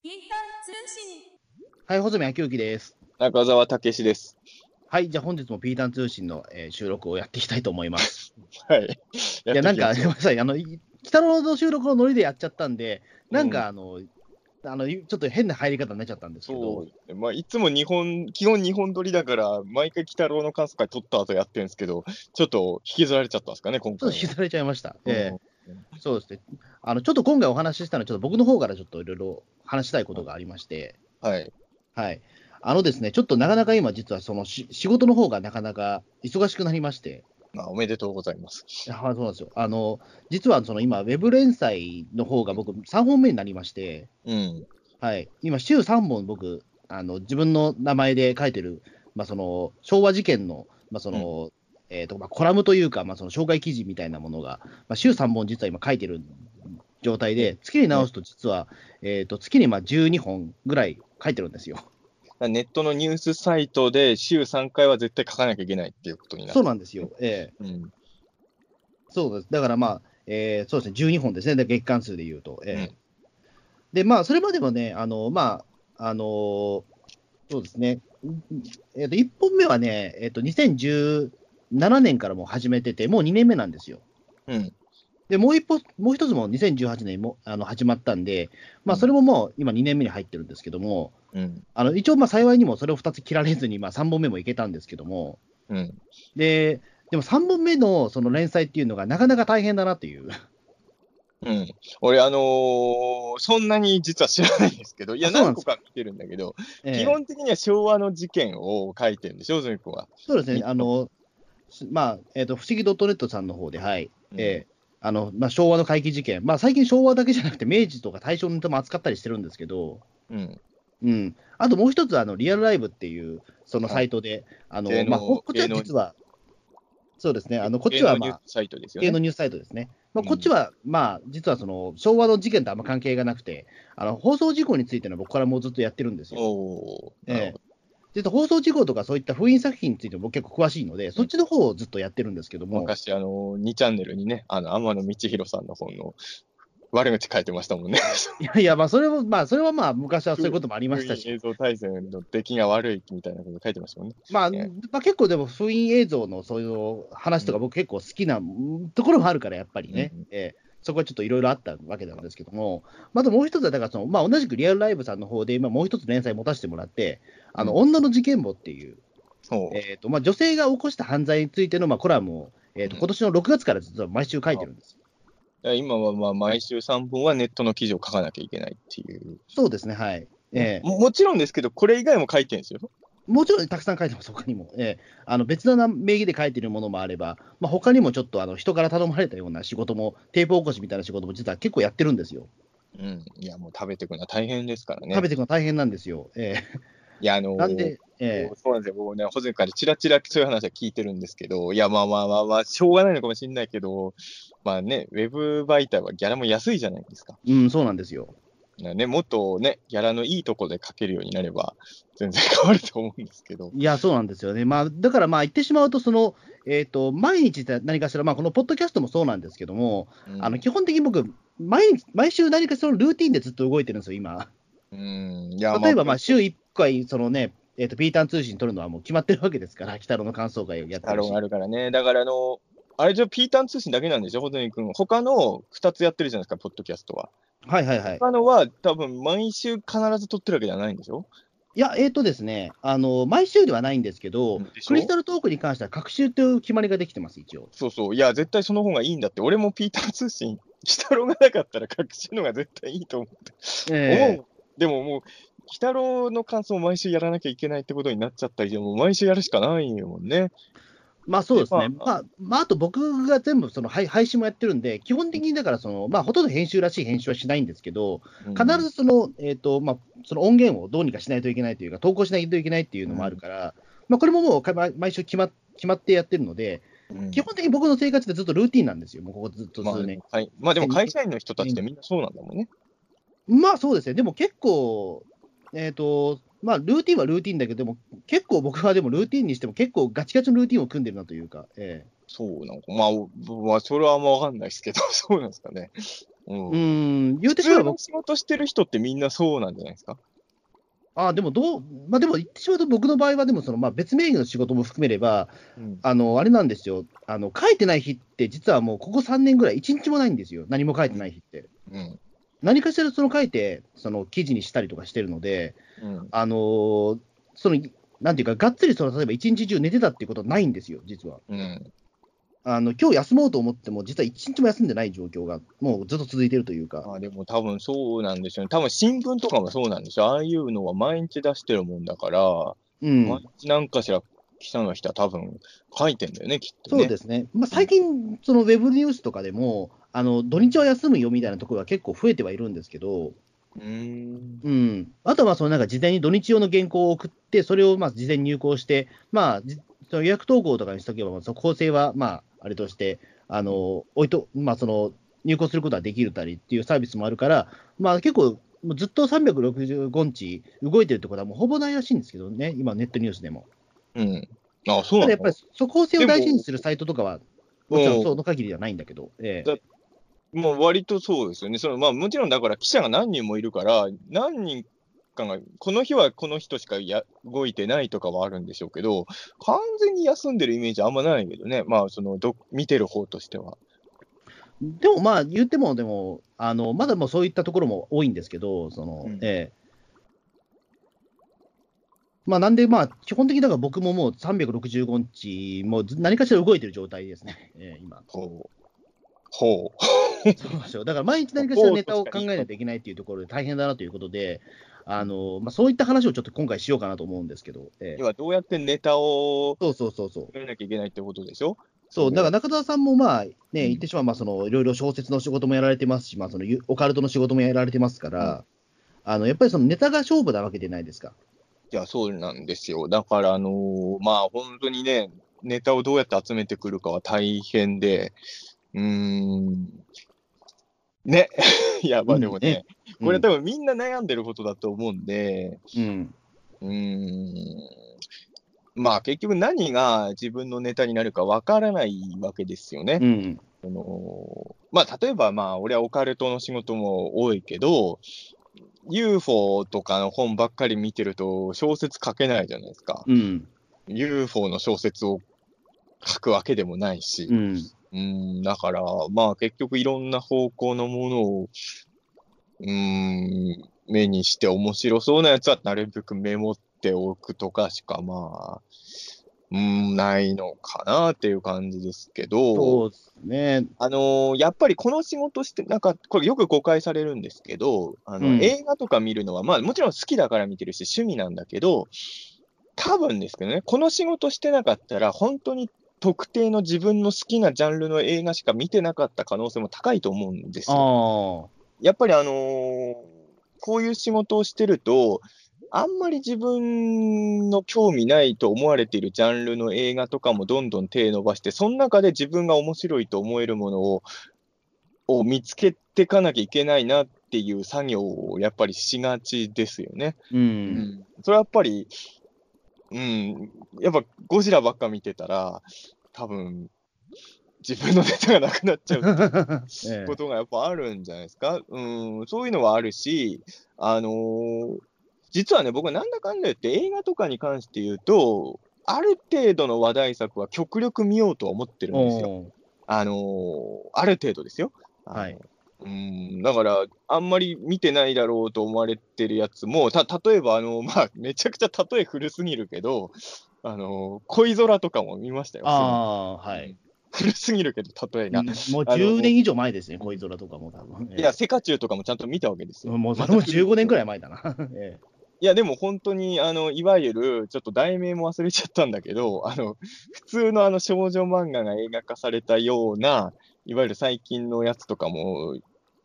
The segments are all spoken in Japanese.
ピーター通信。はい、穂積昭之です。中澤武史です。はい、じゃあ本日もピータン通信の、えー収録をやっていきたいと思います。はい。いや、なんか、ごめんなさい、あの、い北郎の収録のノリでやっちゃったんで、なんか、あの、あの、ちょっと変な入り方になっちゃったんですけそど、う。まあ、いつも日本、基本日本撮りだから、毎回鬼太郎の感想会撮った後やってるんですけど、ちょっと引きずられちゃったんですかね、今回は。ちょっと引きずられちゃいました。うんええそうですね。あの、ちょっと今回お話ししたのは、ちょっと僕の方からちょっといろいろ話したいことがありまして、はい。はい。あのですね、ちょっとなかなか今、実はそのし仕事の方がなかなか忙しくなりまして、まあ、おめでとうございます。いやはいそうなんですよ。あの、実はその今、ウェブ連載の方が僕、3本目になりまして、うん。はい、今、週3本僕、あの自分の名前で書いてる、まあ、その昭和事件の、まあそのえーとまあ、コラムというか、まあ、その紹介記事みたいなものが、まあ、週3本実は今書いてる状態で、月に直すと実は、えー、と月にまあ12本ぐらい書いてるんですよ。ネットのニュースサイトで週3回は絶対書かなきゃいけないっていうことになる。そうなんですよ。ええうん。そうです。だからまあ、えーそうですね、12本ですね、で月間数でいうと。ええうんで、まあ、それまでもね、あの、まあ、あのそうですね、うんえっ、と、1本目はね、えっ、と、2017年からもう始めてて、もう2年目なんですよ。うん。で、もう一歩、もう一つも2018年もあの始まったんで、まあ、それももう今2年目に入ってるんですけども、うん。あの一応、まあ幸いにもそれを2つ切られずに、まあ、3本目もいけたんですけども、うん。で、でも3本目のその連載っていうのがなかなか大変だなっていう。うん。俺、あのーそんなに実は知らないんですけど、いや、何個か見てるんだけど、ええ基本的には昭和の事件を書いてるんでしょ、ズミ君は。そうですね、あの、すまあ、えっ、と、不思議 .net さんの方で、はい、うんえーあの、まあ、昭和の怪奇事件、まあ、最近昭和だけじゃなくて、明治とか大正のネタも扱ったりしてるんですけど、うん。うん。あともう一つ、あの、リアルライブっていう、そのサイトで、あのまあ、ここっちは実は、そうですね、あの、こっちは、まあ、芸能ニュースサイトですよね。芸能ニュースサイトですね。まあ、うんこっちは、まあ、実はその、昭和の事件とあんま関係がなくて、あの、放送事故についての僕からもうずっとやってるんですよ。おーなるほど実は放送事故とかそういった封印作品についても僕結構詳しいので、そっちの方をずっとやってるんですけども、昔、あの、2チャンネルにね、あの、天野道弘さんの本の悪口書いてましたもんね。いやいや、まあ、それも、まあ、それはまあ、昔はそういうこともありましたし、映像大全の出来が悪いみたいなこと書いてましたもんね。まあ、ねまあ、結構でも、封印映像のそういう話とか、僕結構好きなうんところもあるから、やっぱりね、うん。ええそこはちょっといろいろあったわけなんですけども、またもう一つは、だからその、まあ、同じくリアルライブさんの方で、今もう一つ連載持たせてもらって、あの、うん女の事件簿っていう。えっ、と、まあ、女性が起こした犯罪についての、まあ、コラムを、えっ、と、うん今年の6月から実は毎週書いてるんです。今はまあ毎週3本はネットの記事を書かなきゃいけないっていう。そうですね、はい。ええももちろんですけど、これ以外も書いてるんですよ。もちろんたくさん書いてます、他にも。ええあの別の名義で書いてるものもあれば、まあ、他にもちょっとあの人から頼まれたような仕事も、テープ起こしみたいな仕事も実は結構やってるんですよ。うん。いや、もう食べていくのは大変ですからね。食べていくの大変なんですよ。えいや、あのーえなんで、ええそうなんですよ。僕ね、保全からちらちらそういう話は聞いてるんですけど、いや、まあまあまあまあ、しょうがないのかもしれないけど、まあね、ウェブ媒体はギャラも安いじゃないですか。うん、そうなんですよ。ね、もっとね、ギャラのいいところで書けるようになれば、全然変わると思うんですけど。いや、そうなんですよね。まあ、だからまあ言ってしまうと、その、えっ、と、毎日何かしら、まあ、このポッドキャストもそうなんですけども、うんあの基本的に僕、毎日、毎週何かしらのルーティンでずっと動いてるんですよ、今。うん、いや例えば、まあ、週1回、そのね、えっ、と、ピーターン通信取るのはもう決まってるわけですから、北野の感想会をやってるしあ。るからね。だから、あの、あれじゃピーターン通信だけなんでしょ、ホテニ君。他の2つやってるじゃないですか、ポッドキャストは。はいはいはい。他のは、多分毎週必ず撮ってるわけじゃないんでしょ？いや、えっ、とですね、あの、毎週ではないんですけどクリスタルトークに関しては、各週という決まりができてます、一応。そうそう。いや、絶対その方がいいんだって。俺もピーターン通信、北郎がなかったら隠しのが絶対いいと思って。え思うでももう、北郎の感想を毎週やらなきゃいけないってことになっちゃった以上、もう毎週やるしかないよもんね。まあそうですね。ままあ、まあ、あと僕が全部その配配信もやってるんで、基本的にだからその、まあ、ほとんど編集らしい編集はしないんですけど、うん必ずその、えっ、と、まあ、その音源をどうにかしないといけないというか、投稿しないといけないっていうのもあるから、まあ、これももう毎週決ま決まってやってるので、うん基本的に僕の生活でずっとルーティンなんですよ、もうここずっとまあ数年。はい、まあでも会社員の人たちってみんなそうなんだもんね。まあそうですね、でも結構、えっ、と、まあルーティンはルーティンだけど、でも結構僕はでもルーティンにしても結構ガチガチのルーティンを組んでるなというか、えそうなのか。まあ、まあ、それはあんまわかんないですけど、そうなんですかね。うん。うん、言うてしまえば僕、の仕事してる人ってみんなそうなんじゃないですか？あでもどう、まあでも言ってしまうと僕の場合は、でもその、まあ別名義の仕事も含めれば、うん。あの、あれなんですよ、あの、書いてない日って、実はもうここ3年ぐらい、1日もないんですよ、何も書いてない日って。うん。何かしらその書いて、その記事にしたりとかしてるので、うん。あのーその、なんていうか、がっつりその、例えば一日中寝てたっていうことはないんですよ、実は。うん。あの、今日休もうと思っても、実は一日も休んでない状況が、もうずっと続いてるというか。まあでも多分そうなんでしょうね。多分新聞とかもそうなんでしょう。ああいうのは毎日出してるもんだから、うん。毎日なんかしら記者の人は多分書いてんだよね、きっとね。そうですね。まあ、最近、そのウェブニュースとかでも、あの、土日は休むよみたいなところが結構増えてはいるんですけど、うーん。うん。あとは、そのなんか事前に土日用の原稿を送って、それをまあ事前に入稿して、まあ、じその予約投稿とかにしとけば、その構成はまあ、あれとして、あの、置いと、まあ、その、入稿することはできるたりっていうサービスもあるから、まあ結構、ずっと365日動いてるってことはもうほぼないらしいんですけどね、今ネットニュースでも。うん。あ、そうなの？やっぱり、速報性を大事にするサイトとかは、もちろうんんその限りではないんだけど、ええだもう割とそうですよね。そのまあもちろんだから記者が何人もいるから、何人かが、この日はこの人しかや動いてないとかはあるんでしょうけど、完全に休んでるイメージあんまないけどね。まあそのど見てる方としては。でもまあ、言っても、でも、あのまだもうそういったところも多いんですけど、そのうんええまあ、なんで、まあ、基本的にだから僕ももう365日、もうず何かしら動いてる状態ですね、ええ今。ほう。ほそうなんですよだから毎日何かしらネタを考えないといけないっていうところで大変だなということで、あのまあ、そういった話をちょっと今回しようかなと思うんですけど、えう。え要はどうやってネタをそうそうそうそう。作らなきゃいけないってことでしょ？そう、だから中澤さんもまあ、ね、うん言ってしまえば、そのいろいろ小説の仕事もやられてますし、まあ、そのゆオカルトの仕事もやられてますから、あのやっぱりそのネタが勝負なわけじゃないですか。いや、そうなんですよ。だから、あのーまあ、本当にね、ネタをどうやって集めてくるかは大変で、うーん、ね。いや、まあでもね、これ多分みんな悩んでることだと思うんで、うん、うーん、まあ結局何が自分のネタになるかわからないわけですよね。うん、そのまあ、例えば、まあ、俺はオカルトの仕事も多いけど、UFO とかの本ばっかり見てると小説書けないじゃないですか。うん、UFO の小説を書くわけでもないしう。ん、うん、だから、まあ結局いろんな方向のものを、うん、目にして面白そうなやつはなるべくメモっておくとかしか、まあ、うん、ないのかなっていう感じですけど。そうですね。あのーやっぱりこの仕事して、なんか、これよく誤解されるんですけど、あの、うん映画とか見るのは、まあもちろん好きだから見てるし、趣味なんだけど、多分ですけどね、この仕事してなかったら、本当に特定の自分の好きなジャンルの映画しか見てなかった可能性も高いと思うんですあよ。あ、やっぱりあのーこういう仕事をしてると、あんまり自分の興味ないと思われているジャンルの映画とかもどんどん手伸ばして、その中で自分が面白いと思えるものをを見つけていかなきゃいけないなっていう作業をやっぱりしがちですよね。う、うんそれはやっぱり、うん、やっぱゴジラばっか見てたら、多分自分のネタがなくなっちゃう ええことがやっぱあるんじゃないですか。うん、そういうのはあるし、あのー実はね、僕はなんだかんだ言って映画とかに関して言うと、ある程度の話題作は極力見ようとは思ってるんですよ。あのーある程度ですよ。はい。うん、だから、あんまり見てないだろうと思われてるやつも、た、例えば、あの、まあ、めちゃくちゃ例え古すぎるけど、あの、恋空とかも見ましたよ。ああ、はい。古すぎるけど、例えが。もう10年以上前ですね、恋空とかも多分。いや、セカチュウとかもちゃんと見たわけですよ。もうそれも15年くらい前だな。えいや、でも本当に、あの、いわゆる、ちょっと題名も忘れちゃったんだけど、あの、普通のあの少女漫画が映画化されたような、いわゆる最近のやつとかも、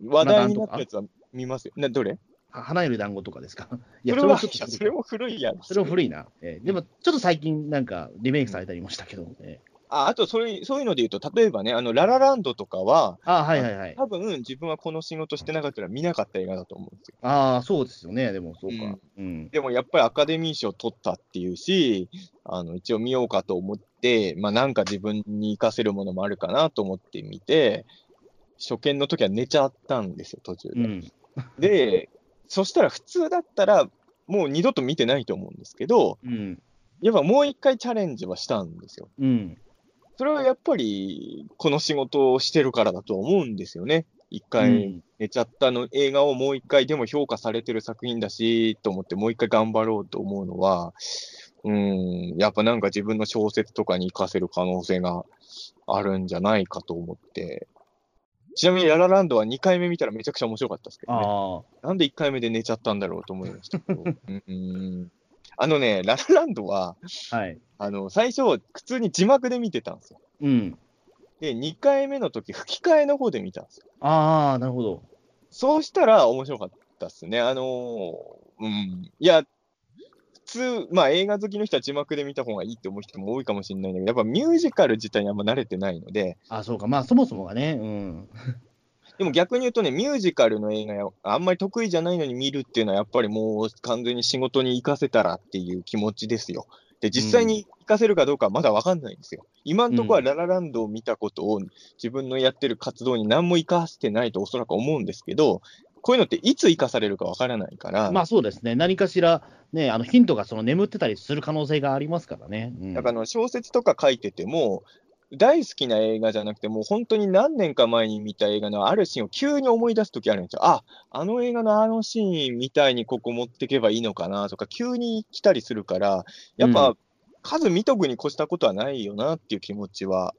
話題になったやつは見ますよ。な、どれ？え花より団子とかですか？いそれは、それも古いやん。それも古いな。ええでも、ちょっと最近、なんか、リメイクされたりもしたけど、えああとそれ、そういうので言うと、例えばね、あのララランドとかは、あはいはいはい。多分自分はこの仕事してなかったら見なかった映画だと思うんですよ。ああ、そうですよね、でもそうか。うんうん。でもやっぱりアカデミー賞取ったっていうし、あの一応見ようかと思って、まあなんか自分に活かせるものもあるかなと思って見て、初見の時は寝ちゃったんですよ、途中で。うん。で、そしたら普通だったら、もう二度と見てないと思うんですけど、うん。やっぱもう一回チャレンジはしたんですよ。うん。それはやっぱり、この仕事をしてるからだと思うんですよね。一回寝ちゃったの映画をもう一回でも評価されてる作品だし、と思ってもう一回頑張ろうと思うのは、うん、やっぱなんか自分の小説とかに活かせる可能性があるんじゃないかと思って。ちなみにララランドは2回目見たらめちゃくちゃ面白かったですけどね。なんで1回目で寝ちゃったんだろうと思いましたけど。うん、あのね、ララランドは、はい。あの、最初、普通に字幕で見てたんですよ。うん。で、2回目の時、吹き替えの方で見たんですよ。ああ、なるほど。そうしたら面白かったっすね。あのーうん。いや、普通、まあ映画好きの人は字幕で見た方がいいって思う人も多いかもしれないんだけど、やっぱミュージカル自体にあんま慣れてないので、あそうか。まあ、そもそもがね。うん。でも逆に言うとね、ミュージカルの映画やあんまり得意じゃないのに見るっていうのは、やっぱりもう完全に仕事に生かせたらっていう気持ちですよ。で、実際に生かせるかどうかはまだ分かんないんですよ。今のところはララランドを見たことを自分のやってる活動に何も生かしてないとおそらく思うんですけど、こういうのっていつ生かされるか分からないから、まあ、そうですね。何かしら、ね、あのヒントがその眠ってたりする可能性がありますからね。うん、だから小説とか書いてても、大好きな映画じゃなくて、もう本当に何年か前に見た映画のあるシーンを急に思い出すときあるんですよ。あ、あの映画のあのシーンみたいにここ持ってけばいいのかなとか、急に来たりするから、やっぱうん数見とくに越したことはないよなっていう気持ちは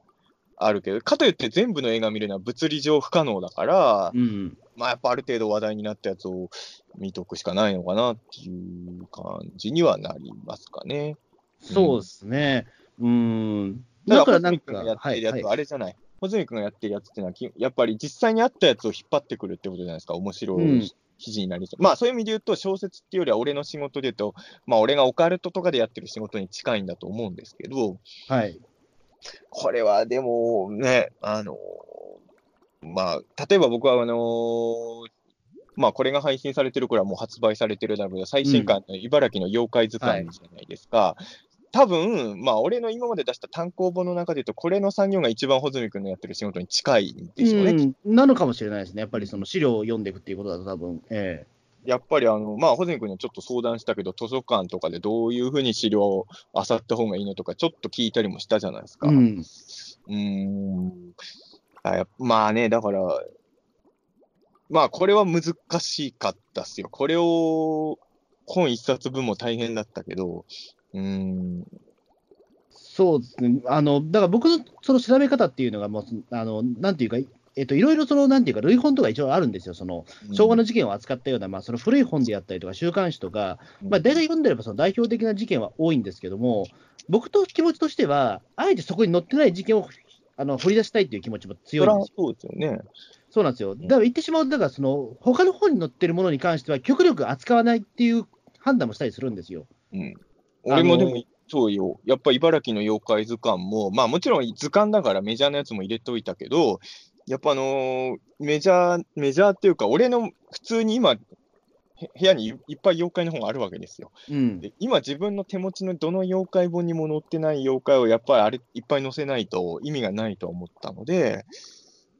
あるけど、かといって全部の映画見るのは物理上不可能だから、うん。まあやっぱある程度話題になったやつを見とくしかないのかなっていう感じにはなりますかね。そうですね。うん。だか、ららなんか、がやってはい、るやつあれじゃない。穂積君がやってるやつっていうのはき、やっぱり実際にあったやつを引っ張ってくるってことじゃないですか。面白うんい記事になりそう。まあそういう意味で言うと、小説っていうよりは俺の仕事で言うと、まあ俺がオカルトとかでやってる仕事に近いんだと思うんですけど、はい。これはでもね、あの、まあ、例えば僕はあの、まあこれが配信されてる頃はもう発売されてるだろう最新刊の茨城の妖怪図鑑じゃないですか。多分、まあ俺の今まで出した単行本の中で言うと、これの産業が一番穂積君のやってる仕事に近いんでしょうね。うん、なのかもしれないですね。やっぱりその資料を読んでいくっていうことだと多分、えやっぱりあの、まあ、穂積君にちょっと相談したけど、図書館とかでどういうふうに資料を漁った方がいいのとか、ちょっと聞いたりもしたじゃないですか。えうん。うーんあまあね、だから、まあこれは難しかったっすよ。これを本一冊分も大変だったけど、うーん、そうですね。あの、だから僕のその調べ方っていうのがもう、あの、なんていうか、えっと、いろいろその、なんていうか、類本とか一応あるんですよ。その、昭和の事件を扱ったような、まあ、その古い本であったりとか、週刊誌とか、まあ、大体読んでればその代表的な事件は多いんですけども、僕と気持ちとしては、あえてそこに載ってない事件をあの掘り出したいっていう気持ちもそ強いんですよ。そうですよね。そうなんですよ。だから言ってしまうと、だからその、他の本に載ってるものに関しては、極力扱わないっていう判断もしたりするんですよ。うん。俺もであのも、そうよ。やっぱ茨城の妖怪図鑑も、まあもちろん図鑑だからメジャーなやつも入れといたけど、やっぱあのーメジャー、メジャーっていうか、俺の普通に今、へ部屋にいいっぱい妖怪の本があるわけですよ。うん。で今自分の手持ちのどの妖怪本にも載ってない妖怪をやっぱりあれいっぱい載せないと意味がないと思ったので、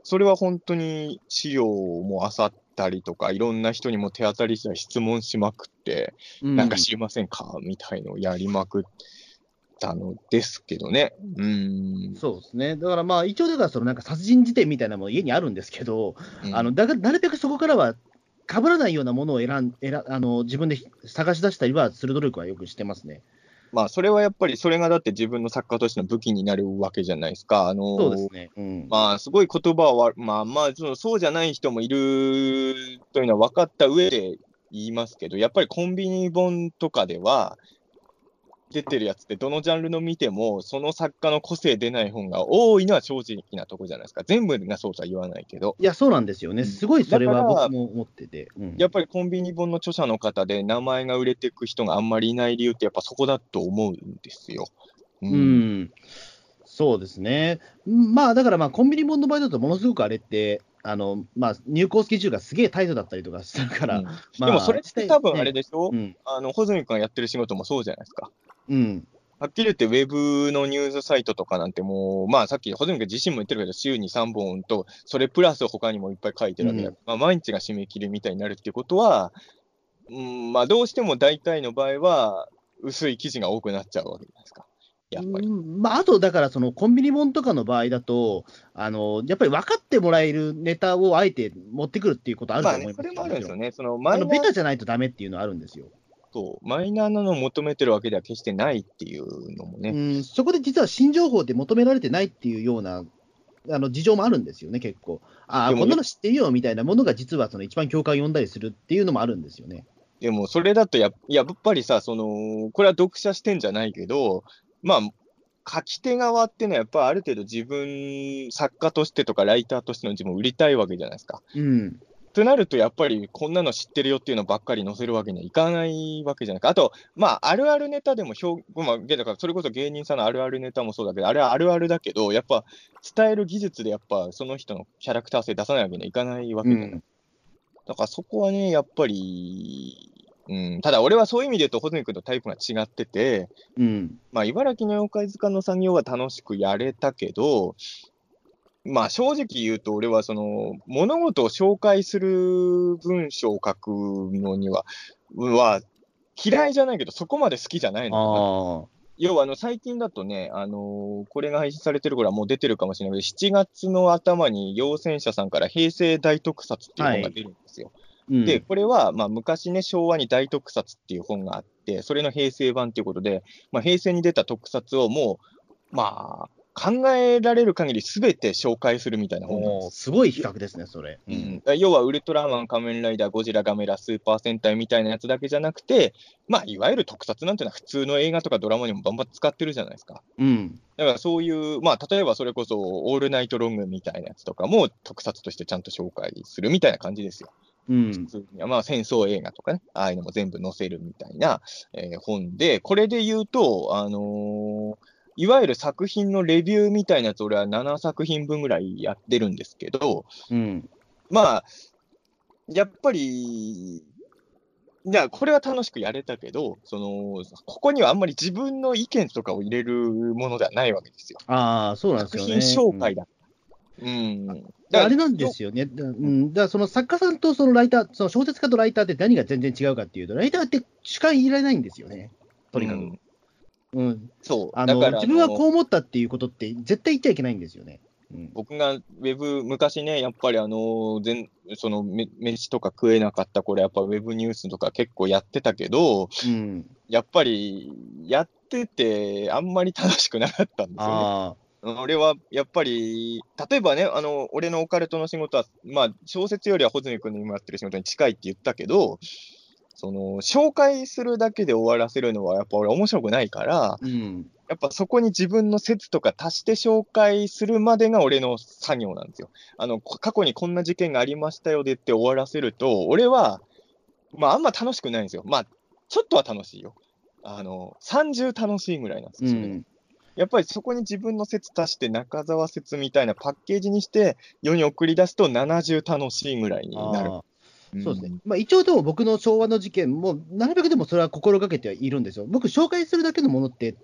それは本当に資料も漁ったりとか、いろんな人にも手当たり次第質問しまくって、うんなんか知りませんか？みたいのをやりまくったのですけどね。うーん。そうですね。だからまあ、一応、だからそのなんか殺人事典みたいなのも家にあるんですけど、うんあのだからなるべくそこからは被らないようなものを選ん選あの自分で探し出したりはする努力はよくしてますね。まあ、それはやっぱり、それがだって自分の作家としての武器になるわけじゃないですか。あのーそうですね。うん。まあ、すごい言葉は、まあまあその、そうじゃない人もいるというのは分かった上で言いますけど、やっぱりコンビニ本とかでは、出てるやつって、どのジャンルの見ても、その作家の個性出ない本が多いのは正直なとこじゃないですか。全部がそうとは言わないけど、いや、そうなんですよね。うんすごいそれは僕も思ってて。うんやっぱりコンビニ本の著者の方で名前が売れていく人があんまりいない理由って、やっぱそこだと思うんですよ。ううん、そうですね。まあ、だからまあ、コンビニ本の場合だと、ものすごくあれって、あの、まあ、入校スケジュールがすげえタイトだったりとかするから、うんまあでもそれって多分あれでしょ、うん。あの、穂積君がやってる仕事もそうじゃないですか。うん。はっきり言って、ウェブのニュースサイトとかなんてもう、まあさっき、穂積君自身も言ってるけど、週に3本と、それプラス他にもいっぱい書いてるわけだ、うんまあ、毎日が締め切りみたいになるっていうことは、うん、まあどうしても大体の場合は、薄い記事が多くなっちゃうわけじゃないですか。やっぱり。うんまあ、あと、だから、そのコンビニ本とかの場合だと、あの、やっぱり分かってもらえるネタをあえて持ってくるっていうことあるとまあね、思いますそれもあるんですよね。ね。そのマイナーベタじゃないとダメっていうのはあるんですよ。と、マイナーなのを求めてるわけでは決してないっていうのもね。うん、そこで実は新情報で求められてないっていうような、あの、事情もあるんですよね、結構。ああ、こんなの知ってるよみたいなものが実はその一番共感を呼んだりするっていうのもあるんですよね。でも、それだとや、やっぱりさ、その、これは読者視点じゃないけど、まあ、書き手側っていうのは、やっぱりある程度自分、作家としてとかライターとしての自分を売りたいわけじゃないですか。うん。となると、やっぱりこんなの知ってるよっていうのばっかり載せるわけにはいかないわけじゃないか。あと、まあ、あるあるネタでも表、まあ、だからそれこそ芸人さんのあるあるネタもそうだけど、あれはあるあるだけど、やっぱ伝える技術でやっぱその人のキャラクター性出さないわけにはいかないわけじゃない。うん。だからそこはね、やっぱり、うん、ただ俺はそういう意味で言うと、穂積君とタイプが違ってて、うん。まあ、茨城の妖怪図鑑の作業は楽しくやれたけど、まあ正直言うと、俺はその物事を紹介する文章を書くのには、は嫌いじゃないけど、そこまで好きじゃないの。ああ。要はあの最近だとね、あのーこれが配信されてる頃はもう出てるかもしれないけど、7月の頭に陽戦者さんから平成大特撮っていう本が出るんですよ。うん、で、これは、まあ、昔ね、昭和に大特撮っていう本があって、それの平成版ということで、まあ、平成に出た特撮をもう、まあ、考えられる限りすべて紹介するみたいな本なんです。すごい比較ですね、それ。ううん、要は、ウルトラマン、仮面ライダー、ゴジラ、ガメラ、スーパー戦隊みたいなやつだけじゃなくて、まあ、いわゆる特撮なんていうのは普通の映画とかドラマにもバンバン使ってるじゃないですか。うん。だからそういう、まあ、例えばそれこそ、オールナイトロングみたいなやつとかも特撮としてちゃんと紹介するみたいな感じですよ。うん普。通にはまあ戦争映画とかね、ああいうのも全部載せるみたいな、えー本で、これで言うと、あのーいわゆる作品のレビューみたいなやつ、俺は7作品分ぐらいやってるんですけど、うん。まあ、やっぱり、いや、これは楽しくやれたけど、その、ここにはあんまり自分の意見とかを入れるものではないわけですよ。ああ、そうなんです作よね。品紹介だ。うん。うんあれなんですよね。だうん、だからその作家さんとそのライター、その小説家とライターって何が全然違うかっていうと、ライターって主観入れないんですよね。とにかく。うんうん。そう。あのだから自分はこう思ったっていうことって絶対言っちゃいけないんですよね。うん。僕がウェブ、昔ね、やっぱりあの、全そのめ飯とか食えなかった頃、やっぱウェブニュースとか結構やってたけど、うん、やっぱりやってて、あんまり楽しくなかったんですよね。あ俺はやっぱり、例えばね、あの俺のオカルトの仕事は、まあ、小説よりは穂積君の今やってる仕事に近いって言ったけど、その紹介するだけで終わらせるのは、やっぱ俺、面白くないからあ、、うん。やっぱそこに自分の説とか足して紹介するまでが俺の作業なんですよ。あの、こ過去にこんな事件がありましたよでって終わらせると、俺は、まああんま楽しくないんですよ。まあ、ちょっとは楽しいよ。あの、30楽しいぐらいなんですよ、それうん。やっぱりそこに自分の説足して中澤説みたいなパッケージにして世に送り出すと70楽しいぐらいになる。そうですね。まあ、一応でも僕の昭和の事件も、なるべくでもそれは心がけてはいるんですよ。僕、紹介するだけのものって、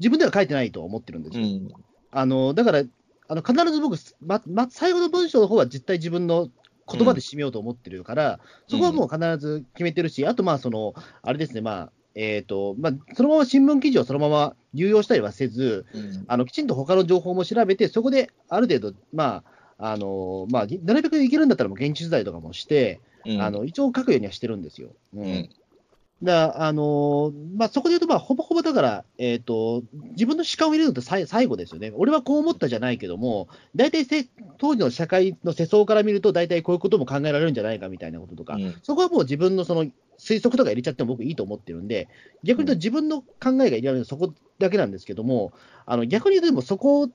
自分では書いてないと思ってるんですよ。うん。あのだから、あの必ず僕、まま、最後の文章の方は絶対自分の言葉で締めようと思ってるから、そこはもう必ず決めてるし、あと、まあ、その、あれですね、まあ、えっ、と、まあ、そのまま新聞記事をそのまま流用したりはせず、うん。あのきちんと他の情報も調べて、そこである程度、まあ、あのまあ、なるべくいけるんだったらもう現地取材とかもして、うん。あの一応書くようにはしてるんですよ。うん。うんだあのまあ、そこで言うと、まあ、ほぼほぼだから、えーと、自分の主観を入れるとさい最後ですよね。俺はこう思ったじゃないけども、大体せ当時の社会の世相から見ると、大体こういうことも考えられるんじゃないかみたいなこととか、うんそこはもう自分のその推測とか入れちゃっても僕いいと思ってるんで、逆に言うと自分の考えが入れられるのはそこだけなんですけども、あの逆に言うとでもそこ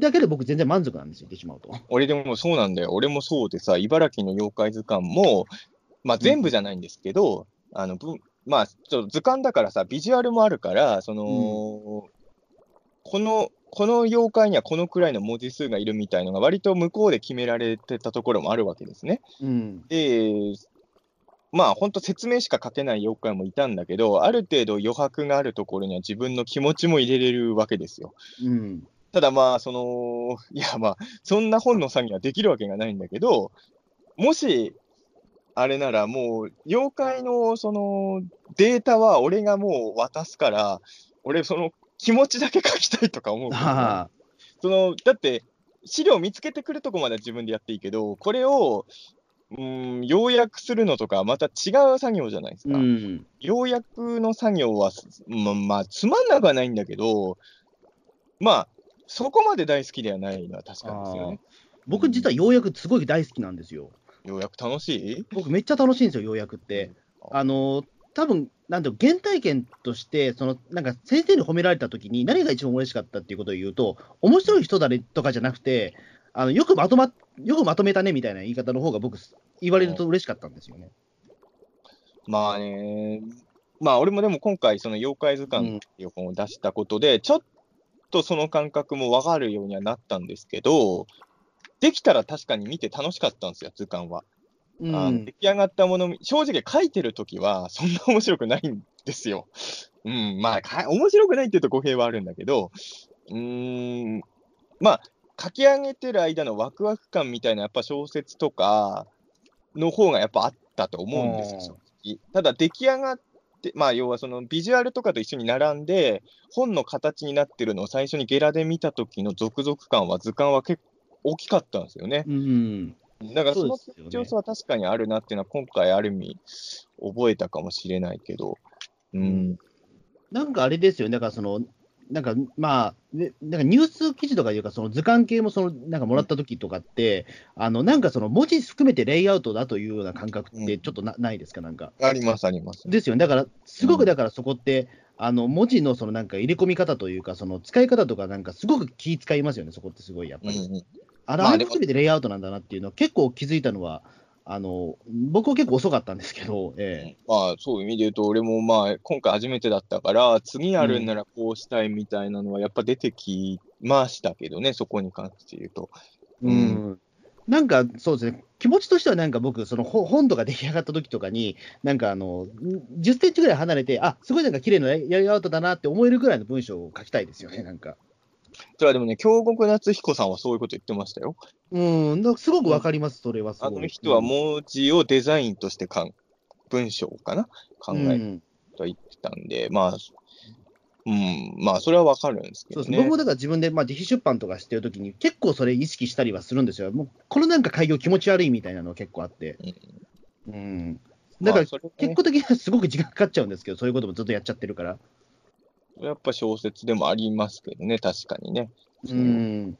だけで僕全然満足なんですよ、言ってしまうと。俺でもそうなんだよ。俺もそうでさ、茨城の妖怪図鑑も、まあ全部じゃないんですけど、あの、ぶまあちょっと図鑑だからさ、ビジュアルもあるから、その、このこの妖怪にはこのくらいの文字数がいるみたいのが、割と向こうで決められてたところもあるわけですね。うん。で、まあ本当説明しか書けない妖怪もいたんだけど、ある程度余白があるところには自分の気持ちも入れれるわけですよ。うん。ただまあ、その、いやまあ、そんな本の詐欺はできるわけがないんだけど、もし、あれならもう、妖怪のそのデータは俺がもう渡すから、俺その気持ちだけ書きたいとか思うね、はあ。その、だって、資料見つけてくるとこまでは自分でやっていいけど、これを、うーん、要約するのとか、また違う作業じゃないですか。うん。要約の作業は、すままあ、つまんなくはないんだけど、まあ、そこまで大好きではないのは確かにですよね。僕、実はようやくすごい大好きなんですよ。要約楽しい？僕、めっちゃ楽しいんですよ、ようやくって。あの多分なんていうの原体験として、そのなんか先生に褒められたときに、何が一番嬉しかったっていうことを言うと、面白い人だねとかじゃなくて、あのよくまとまよくまとめたねみたいな言い方の方が僕、言われると嬉しかったんですよね。まあね、まあ俺もでも今回、その妖怪図鑑っていう本を出したことで、ちょっとその感覚も分かるようにはなったんですけど、できたら確かに見て楽しかったんですよ、図鑑は。うん出来上がったもの、正直書いてるときは そんな面白くないんですよ。うん、まあか、面白くないって言うと語弊はあるんだけど、うーん、まあ、書き上げてる間のワクワク感みたいな、やっぱ小説とかの方がやっぱあったと思うんですよ、ただ出来上がって、まあ、要はそのビジュアルとかと一緒に並んで、本の形になってるのを最初にゲラで見た時の続々感は、図鑑は結構大きかったんですよね。うんだからそのそうですよね。強さは確かにあるなっていうのは、今回ある意味、覚えたかもしれないけど、うん、なんかあれですよね、だからその、なんかまあ、ねなんかニュース記事とかいうか、その図鑑系もそのなんかもらった時とかって、あのなんかその文字含めてレイアウトだというような感覚ってちょっとな,、ないですか、なんか。あります、あります。ですよね、だから、すごうん。くだからそこって、あの文字のそのなんか入れ込み方というか、その使い方とか、なんかすごく気遣いますよね、そこってすごいやっぱり。うんうんあれ、まあでもあれも全てレイアウトなんだなっていうのは、結構気づいたのは、あの僕は結構遅かったんですけど、えまあ、そういう意味で言うと、俺もまあ、今回初めてだったから、次やるんならこうしたいみたいなのは、やっぱ出てきましたけどね、そこに関して言うと。えうん。なんかそうですね、気持ちとしてはなんか僕、その本本とか出来上がった時とかに、なんかあの10センチぐらい離れて、あすごいなんか綺麗なレイアウトだなって思えるぐらいの文章を書きたいですよね、なんか。それはでもね、京極夏彦さんはそういうこと言ってましたよ。うん、だすごくわかります、それはすごい。あの人は文字をデザインとしてかん文章かな？考えうんと言ってたんで、まあ、うん、まあ、それはわかるんですけどね。そうです僕もだから自分で、まあ、自費出版とかしてるときに、結構それ意識したりはするんですよ。もうこのなんか開業気持ち悪いみたいなの結構あって。うん。だから、まあそれはね結構的にはすごく時間かかっちゃうんですけど、そういうこともずっとやっちゃってるから。やっぱ小説でもありますけどね、確かにね。うん。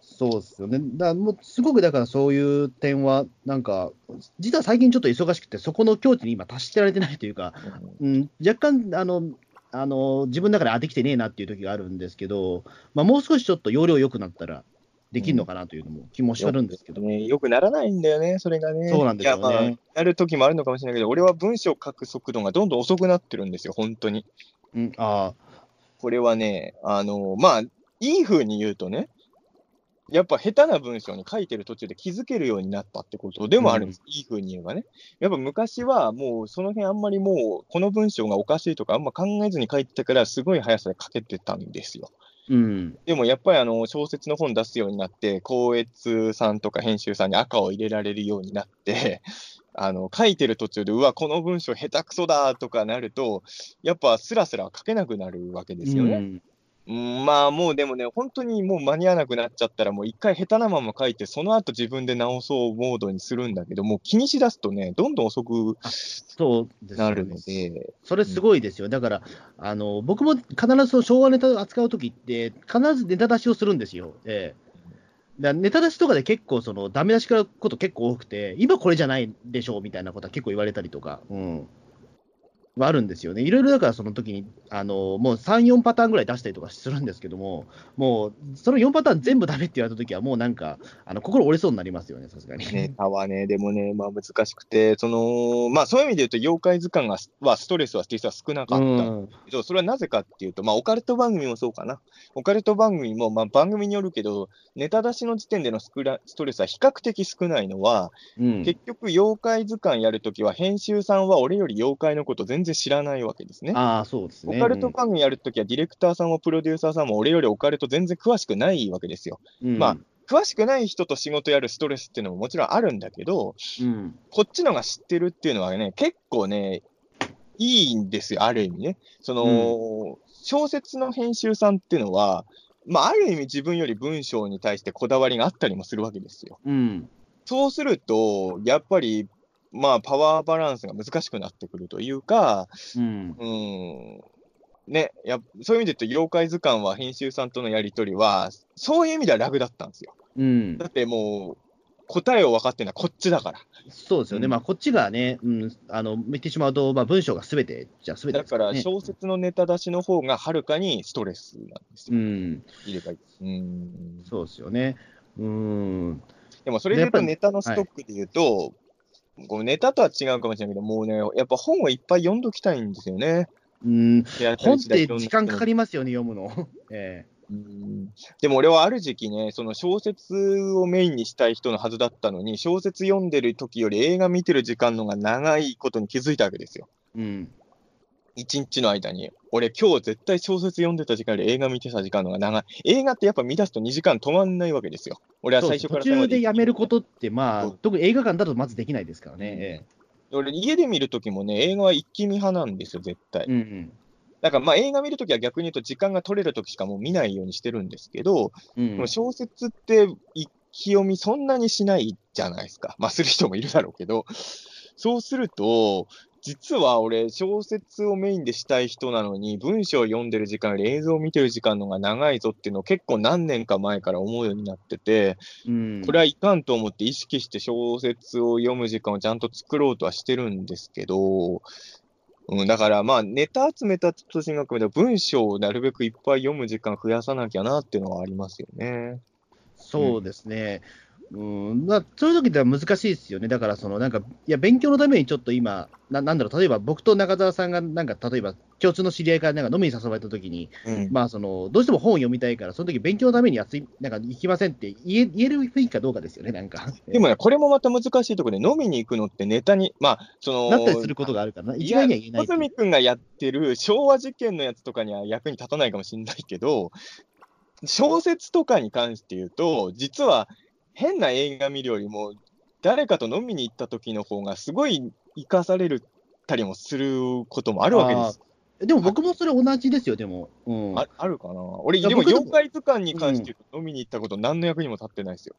そうですよね。だからもうすごくだからそういう点は、なんか、実は最近ちょっと忙しくて、そこの境地に今達してられてないというか、うん、若干、あの、あの自分の中で、あ、できてねえなっていう時があるんですけど、まあ、もう少しちょっと容量良くなったらできるのかなというのも気もしてるんですけど、ね、よくならないんだよね、それがね。そうなんですよねまあ、なる時もあるのかもしれないけど、俺は文章を書く速度がどんどん遅くなってるんですよ、本当に。うん、あこれはね、あの、まあ、いい風に言うとね、やっぱ下手な文章に書いてる途中で気づけるようになったってことでもあるんです、いい風に言えばね。やっぱ昔はもうその辺あんまりもうこの文章がおかしいとかあんま考えずに書いてたからすごい速さで書けてたんですよ。うん、でもやっぱりあの小説の本出すようになって、光悦さんとか編集さんに赤を入れられるようになって、あの書いてる途中で、うわ、この文章下手くそだとかなると、やっぱスラスラ書けなくなるわけですよね。うんうん、まあもうでもね、本当にもう間に合わなくなっちゃったら、もう一回下手なまま書いて、その後自分で直そうモードにするんだけど、もう気にしだすとね、どんどん遅くなるので、それすごいですよ。だから、あの僕も必ずその昭和ネタを扱うときって、必ずネタ出しをするんですよ。ええだネタ出しとかで結構、そのダメ出しからこと結構多くて、今これじゃないでしょうみたいなことは結構言われたりとか。うんあるんですよね。いろいろだからその時に、あの、もう3、4パターンぐらい出したりとかするんですけども、もう、その4パターン全部ダメって言われた時は、もうなんか、あの、心折れそうになりますよね、さすがに。ネタはね、でもね、まあ難しくて、その、まあそういう意味で言うと、妖怪図鑑がはストレスは実は少なかったんだけど、それはなぜかっていうと、まあオカルト番組もそうかな。オカルト番組も、まあ番組によるけど、ネタ出しの時点でのスクラストレスは比較的少ないのは、うん結局、妖怪図鑑やるときは、編集さんは俺より妖怪のこと全然知らないわけですね。ああ、そうですね。オカルト番組やるときは、ディレクターさんもプロデューサーさんも俺よりオカルト全然詳しくないわけですよ。うん、まあ詳しくない人と仕事やるストレスっていうのももちろんあるんだけど、うん、こっちのが知ってるっていうのはね、結構ね、いいんですよ、ある意味ね。その、小説の編集さんっていうのは、まあ、ある意味自分より文章に対してこだわりがあったりもするわけですよ。うん、そうすると、やっぱり、まあ、パワーバランスが難しくなってくるというか、うん、うん、ね、やそういう意味で言うと、妖怪図鑑は編集さんとのやり取りは、そういう意味では楽だったんですよ。うんだ。ってもう、答えを分かってるのはこっちだから。そうですよね。うんまあ、こっちがね、うん、あの、言ってしまうと、まあ、文章がすべて、じゃすべてだから。小説のネタ出しの方がはるかにストレスなんですよ。うん、入れ替えうん。そうですよね。うん、でも、それで言うと、やっぱりネタのストックで言うと、こうネタとは違うかもしれないけど、もうね、やっぱ本をいっぱい読んどきたいんですよね。うん、本本って時間かかりますよね、読むの。えうんでも俺はある時期ね、その小説をメインにしたい人のはずだったのに、小説読んでる時より映画見てる時間の方が長いことに気づいたわけですよ。えうん、一日の間に。俺今日絶対小説読んでた時間より映画見てた時間の方が長い。映画ってやっぱ見出すと2時間止まんないわけですよ。俺は最初から途中でやめることって、まあ特に映画館だとまずできないですからね。俺家で見る時もね、映画は一気見派なんですよ、絶対ええ。うんだからまあ映画見るときは逆に言うと時間が取れるときしかもう見ないようにしてるんですけど、うん小説って一気読みそんなにしないじゃないですか。まあする人もいるだろうけど、そうすると、実は俺小説をメインでしたい人なのに、文章を読んでる時間より映像を見てる時間の方が長いぞっていうのを結構何年か前から思うようになってて、うんこれはいかんと思って意識して小説を読む時間をちゃんと作ろうとはしてるんですけど、うん、だからまあネタ集めたと進学で文章をなるべくいっぱい読む時間増やさなきゃなっていうのはありますよね。そうですね。うん、まあ、そういう時では難しいですよね。だから、その、なんか、いや、勉強のためにちょっと今、ななんだろう、例えば僕と中澤さんが、なんか、例えば、共通の知り合いからなんか飲みに誘われた時に、うんまあ、その、どうしても本を読みたいから、その時勉強のために安い、なんか、行きませんって言え言える雰囲気かどうかですよね、なんか。でもね、これもまた難しいところで、飲みに行くのってネタに、まあ、その、なったりすることがあるからな、一概には言えない小泉君がやってる昭和事件のやつとかには役に立たないかもしれないけど、小説とかに関して言うと、実は変な映画見るよりも、誰かと飲みに行った時の方がすごい生かされるたりもすることもあるわけです。でも僕もそれ同じですよ、でも。うん。ああるかな？俺、でも妖怪図鑑に関して言うと飲みに行ったこと何の役にも立ってないですよ。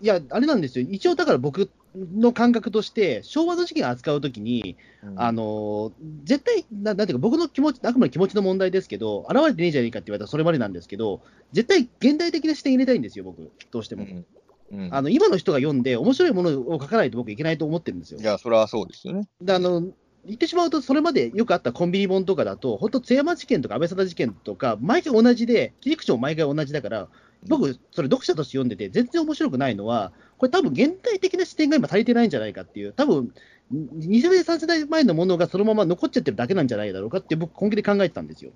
いや、あれなんですよ。一応、だから僕の感覚として、昭和の事件を扱うときに、あの絶対な、なんていうか、僕の気持ち、あくまで気持ちの問題ですけど、現れてねえじゃねえかって言われたらそれまでなんですけど、絶対現代的な視点入れたいんですよ、僕、どうしても。うんうんあの今の人が読んで、面白いものを書かないと僕いけないと思ってるんですよ。いや、それはそうですよね。であの言ってしまうと、それまでよくあったコンビニ本とかだと、本当、津山事件とか安倍貞事件とか、毎回同じで、切り口も毎回同じだから、僕、それ読者として読んでて、全然面白くないのは、これ多分現代的な視点が今足りてないんじゃないかっていう、多分2世代、3世代前のものがそのまま残っちゃってるだけなんじゃないだろうかって僕、本気で考えてたんですよ。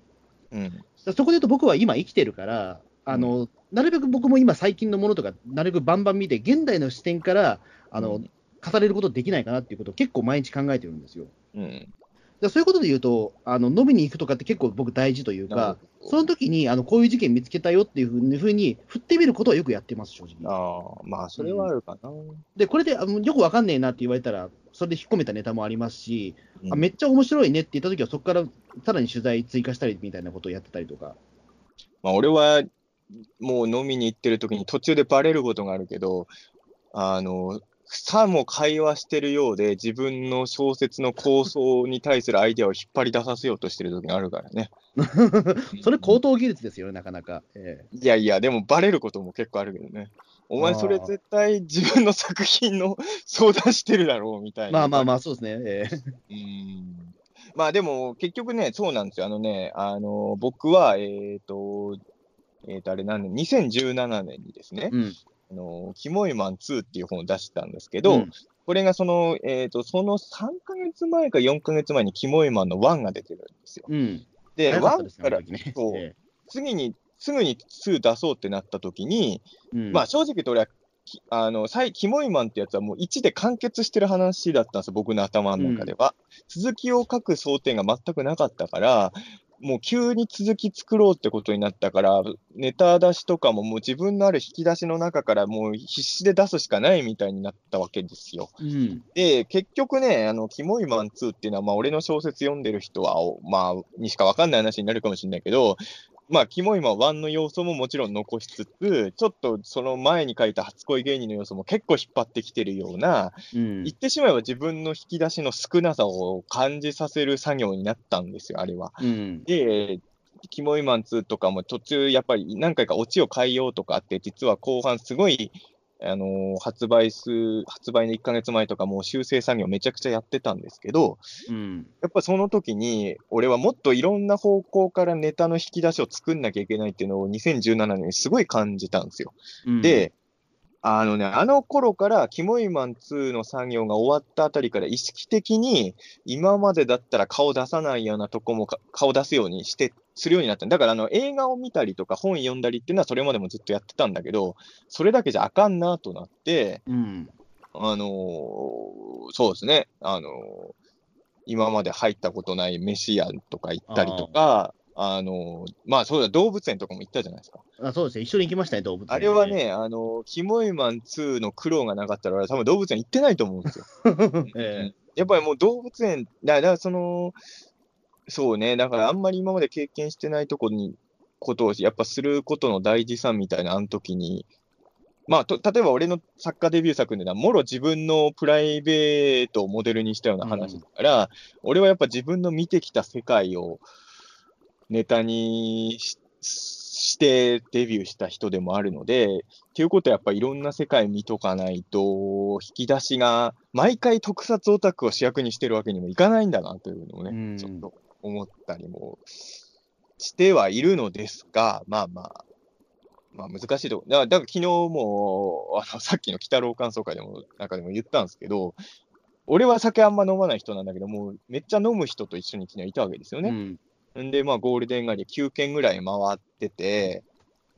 うん。そこで言うと僕は今生きてるから、あのなるべく僕も今最近のものとか、なるべくバンバン見て、現代の視点からあの、うん語れることできないかなっていうことを結構毎日考えてるんですよ。うん。でそういうことで言うと、あの飲みに行くとかって結構僕大事というなかその時にあのこういう事件見つけたよっていうふうに振ってみることはよくやってます、正直。ああ、まあ、それはあるかな。で、これであのよくわかんねえなって言われたら、それで引っ込めたネタもありますし、うんあめっちゃ面白いねって言った時は、そこからさらに取材追加したりみたいなことをやってたりとか。まあ、俺は、もう飲みに行ってる時に途中でバレることがあるけど、あの、さも会話してるようで、自分の小説の構想に対するアイデアを引っ張り出させようとしてる時があるからね。それ高等技術ですよね、なかなか。えいやいや、でもバレることも結構あるけどね。お前それ絶対自分の作品の相談してるだろうみたいな。えまあまあまあ、そうですね。ええうん。まあでも、結局ね、そうなんですよ。あのね、あの、僕は、えっ、と、えっ、と、あれ何年、2017年にですね、うん。あの、キモイマン2っていう本を出したんですけど、うんこれがその、えっ、と、その3ヶ月前か4ヶ月前にキモイマンの1が出てるんですよ。うん。で、1早からね。そうえ次に、すぐに2出そうってなった時に、まあ正直言うと俺は、きあの、最キモイマンってやつはもう1で完結してる話だったんですよ、僕の頭の中では。続きを書く想定が全くなかったから、もう急に続き作ろうってことになったから、ネタ出しとかももう自分のある引き出しの中からもう必死で出すしかないみたいになったわけですよ。うん。で、結局ね、あの、キモイマン2っていうのは、まあ、俺の小説読んでる人は、おまあ、にしかわかんない話になるかもしれないけど、まあ、キモイマン1の要素ももちろん残しつつ、ちょっとその前に書いた初恋芸人の要素も結構引っ張ってきてるような、うん言ってしまえば自分の引き出しの少なさを感じさせる作業になったんですよ、あれは。うん。で、キモイマン2とかも途中、やっぱり何回かオチを変えようとかあって、実は後半すごい、あのー発売数、発売の1ヶ月前とかもう修正作業めちゃくちゃやってたんですけど、うん。やっぱその時に、俺はもっといろんな方向からネタの引き出しを作んなきゃいけないっていうのを2017年にすごい感じたんですよ。うん、で、あのね、あの頃から、キモイマン2の作業が終わったあたりから意識的に、今までだったら顔出さないようなとこもか顔出すようにして、するようになった。だからあの映画を見たりとか本読んだりっていうのはそれまでもずっとやってたんだけど、それだけじゃあかんなとなって、うん。あのーそうですね、あのー今まで入ったことない飯屋とか行ったりとか、あのーまあそうだ、動物園とかも行ったじゃないですか。あそうですね。一緒に行きましたね、動物園あれは。ね、あの、キモイマン2の苦労がなかったら、多分動物園行ってないと思うんですよ。えやっぱりもう動物園、だだからその、そうね、だからあんまり今まで経験してないとこに、ことをやっぱすることの大事さみたいな、あの時に、まあ、と例えば俺の作家デビュー作では、もろ自分のプライベートをモデルにしたような話だから、俺はやっぱ自分の見てきた世界をネタにししてデビューした人でもあるので、っていうことはやっぱいろんな世界見とかないと、引き出しが、毎回特撮オタクを主役にしてるわけにもいかないんだなというのをね、うん。ちょっと思ったりもしてはいるのですが、まあまあ、まあ難しいとこ。だから、昨日も、あの、さっきの北郎感想会でも、なんかでも言ったんですけど、俺は酒あんま飲まない人なんだけど、もうめっちゃ飲む人と一緒に昨日いたわけですよえね。うん。んで、まあ、ゴールデン街で9軒ぐらい回ってて、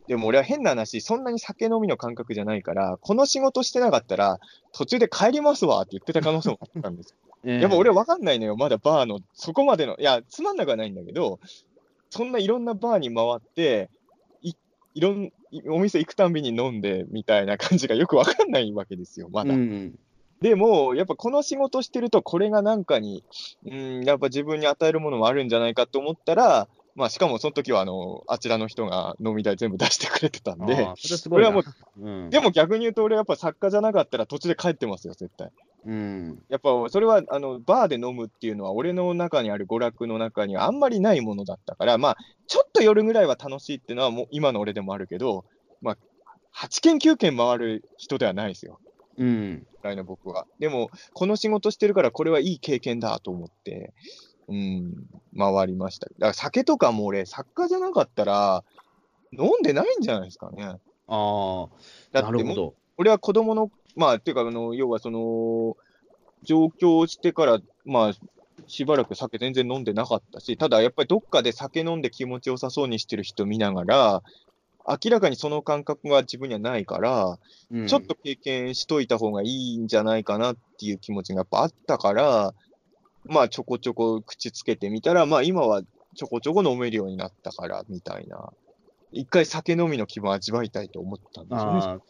でも俺は変な話、そんなに酒飲みの感覚じゃないから、この仕事してなかったら、途中で帰りますわって言ってた可能性もあったんですよ。ええやっぱ俺わかんないのよ、まだバーの、そこまでの、いや、つまんなくはないんだけど、そんないろんなバーに回って、いいろん、いお店行くたんびに飲んでみたいな感じがよくわかんないわけですよ、まだ。うん。でも、やっぱこの仕事してると、これがなんかに、うん、やっぱ自分に与えるものもあるんじゃないかと思ったら、まあ、しかもその時はあの、あちらの人が飲み代全部出してくれてたんでそれはもう、うん、でも逆に言うと、俺はやっぱ作家じゃなかったら途中で帰ってますよ、絶対。うん。やっぱそれはあのバーで飲むっていうのは、俺の中にある娯楽の中にはあんまりないものだったから、まあ、ちょっと夜ぐらいは楽しいっていうのは、もう今の俺でもあるけど、まあ、8軒、9軒回る人ではないですよ。うん。ぐらいの僕は。でも、この仕事してるから、これはいい経験だと思って、うん、回りました。だから酒とかも俺、作家じゃなかったら、飲んでないんじゃないですかね。ああ、なるほど。俺は子供の、まあ、っていうか、あの、要はその、上京してから、まあ、しばらく酒全然飲んでなかったし、ただやっぱりどっかで酒飲んで気持ちよさそうにしてる人見ながら、明らかにその感覚が自分にはないから、うんちょっと経験しといた方がいいんじゃないかなっていう気持ちがやっぱあったから、まあちょこちょこ口つけてみたら、まあ今はちょこちょこ飲めるようになったからみたいな。一回酒飲みの気分を味わいたいと思ったんですよね。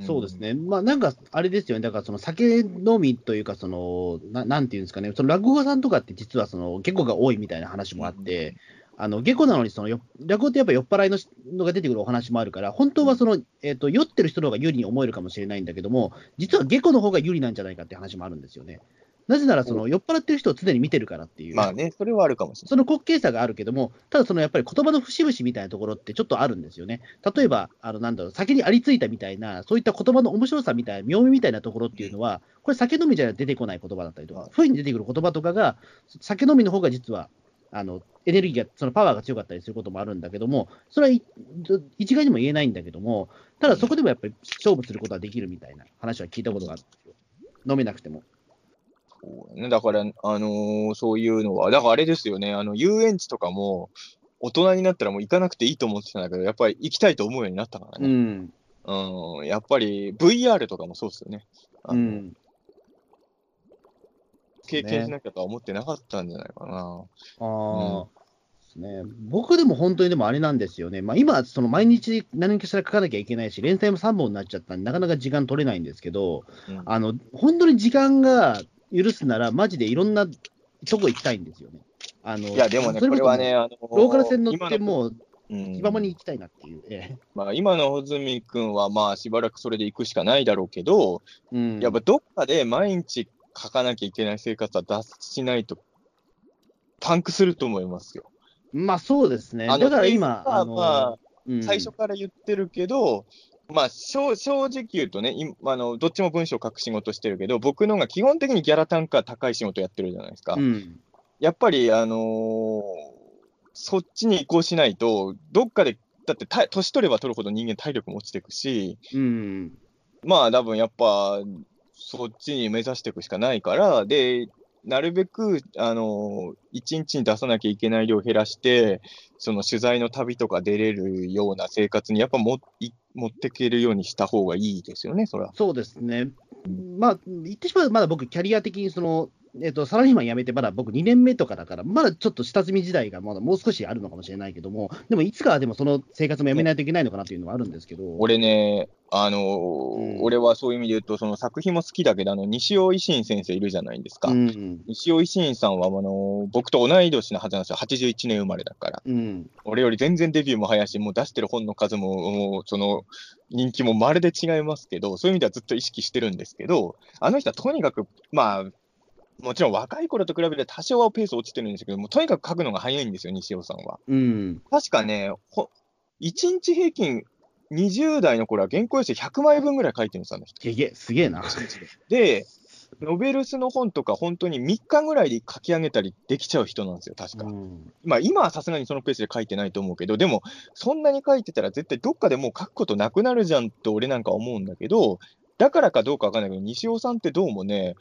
そうです。ね。まあなんか、あれですよね。だからその酒飲みというか、その、ななんていうんですかね。その落語家さんとかって実はその、下戸が多いみたいな話もあって、あの、下戸なのにそのよ、落語ってやっぱ酔っ払いのしのが出てくるお話もあるから、本当はその、えっ、と、酔ってる人の方が有利に思えるかもしれないんだけども、実は下戸の方が有利なんじゃないかって話もあるんですよね。なぜならその酔っ払ってる人を常に見てるからっていう、まあね、それはあるかもしれない。その滑稽さがあるけども、ただそのやっぱり言葉の節々みたいなところってちょっとあるんですよね。例えば、あのなんだろう、酒にありついたみたいな、そういった言葉の面白さみたいな、妙味みたいなところっていうのは、これ、酒飲みじゃ出てこない言葉だったりとか、不意に出てくる言葉とかが、酒飲みの方が実はあのエネルギーが、そのパワーが強かったりすることもあるんだけども、それはい一概にも言えないんだけども、ただそこでもやっぱり勝負することはできるみたいな話は聞いたことがあるんですよ。飲めなくても。そうね、だから、あのーそういうのは、だからあれですよね、あの遊園地とかも、大人になったらもう行かなくていいと思ってたんだけど、やっぱり行きたいと思うようになったからうね。ん。うん、やっぱり VR とかもそうですよね。あのうん。経験しなきゃとは思ってなかったんじゃないかな。ああ、ね。僕でも本当にでもあれなんですよね。まあ今、その毎日何かしら書かなきゃいけないし、連載も3本になっちゃったんで、なかなか時間取れないんですけど、うんあの、本当に時間が許すなら、マジでいろんなとこ行きたいんですよね。あの、いや、でもね、そこれはね、あのーローカル線乗ってもう、うん気ままに行きたいなっていう。えまあ、今の穂積君は、まあ、しばらくそれで行くしかないだろうけど、えうん、やっぱどっかで毎日書かなきゃいけない生活は脱しないと、パンクすると思いますよ。まあそうですね。だから今、まああの、まあうん最初から言ってるけど、まあ正、正直言うとね、今あのどっちも文章書く仕事してるけど、僕のが基本的にギャラ単価高い仕事やってるじゃないですか。うん、やっぱり、あのーそっちに移行しないと、どっかで、だってた年取れば取るほど人間体力も落ちていくし、うん、まあ多分やっぱ、そっちに目指していくしかないから、で、なるべく、あの、一日に出さなきゃいけない量を減らして、その取材の旅とか出れるような生活にやっぱもい持っていけるようにした方がいいですよね、それは。そうですね。まあ、言ってしまうと、まだ僕、キャリア的にその、えっとサラリーマン辞めて、まだ僕2年目とかだから、まだちょっと下積み時代がまだもう少しあるのかもしれないけども、でもいつかはでもその生活もやめないといけないのかなというのはあるんですけど、俺ね、あのーうん。俺はそういう意味で言うと、その作品も好きだけど、あの西尾維新先生いるじゃないですか。うん、西尾維新さんはあの僕と同い年のはずなんですよ、81年生まれだから。うん、俺より全然デビューも早いし、もう出してる本の数も、もうその人気もまるで違いますけど、そういう意味ではずっと意識してるんですけど、あの人はとにかく、まあ、もちろん若い頃と比べて多少はペース落ちてるんですけど、もうとにかく書くのが早いんですよ、西尾さんは。うん、確かね、ほ1日平均20代の頃は原稿用紙100枚分ぐらい書いてるんですよ、あの人。げげ、すげえな。で、ノベルスの本とか、本当に3日ぐらいで書き上げたりできちゃう人なんですよ、確か。うんまあ、今はさすがにそのペースで書いてないと思うけど、でも、そんなに書いてたら、絶対どっかでもう書くことなくなるじゃんって俺なんか思うんだけど、だからかどうかわかんないけど、西尾さんってどうもね、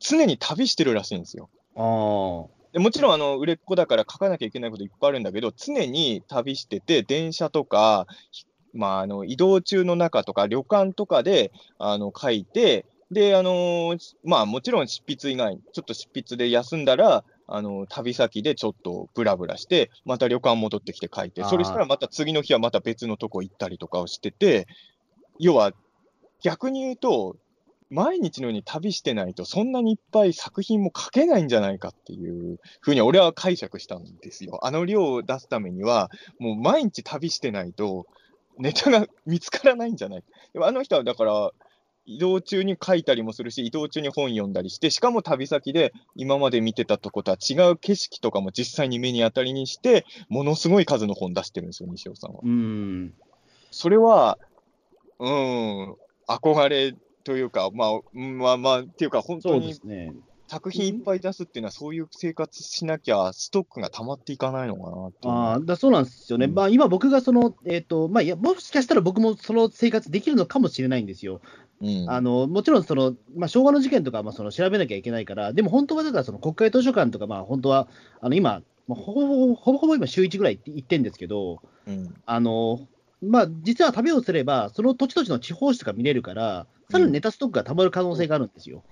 常に旅してるらしいんですよ。あでもちろんあの売れっ子だから書かなきゃいけないこといっぱいあるんだけど、常に旅してて、電車とか、ひまあ、あの移動中の中とか、旅館とかであの書いて、で、あのーまあ、もちろん執筆以外、ちょっと執筆で休んだら、あの旅先でちょっとブラブラして、また旅館戻ってきて書いて、それしたらまた次の日はまた別のとこ行ったりとかをしてて、要は逆に言うと、毎日のように旅してないと、そんなにいっぱい作品も書けないんじゃないかっていうふうに俺は解釈したんですよ。あの量を出すためには、もう毎日旅してないと、ネタが見つからないんじゃないでもあの人はだから、移動中に書いたりもするし、移動中に本読んだりして、しかも旅先で今まで見てたとことは違う景色とかも実際に目に当たりにして、ものすごい数の本出してるんですよ、西尾さんは。うん、それは、うん、憧れというか、まあ、うんまあまあ、っていうか、本当にすね。作品いっぱい出すっていうのは、そういう生活しなきゃ、ストックが溜まっていかないのかなっああ、だそうなんですよね。うんまあ今僕がその、えっ、と、まあいや、もしかしたら僕もその生活できるのかもしれないんですよ。うんあのもちろんその、まあ、昭和の事件とかまあその調べなきゃいけないから、でも本当はだからその国会図書館とか、まあ本当はあの今、まあほぼほぼほぼほぼ今、週1ぐらい行ってんですけど、うんあのまあ、実は旅をすれば、その土地土地の地方紙とか見れるから、さらにネタストックがたまる可能性があるんですよ。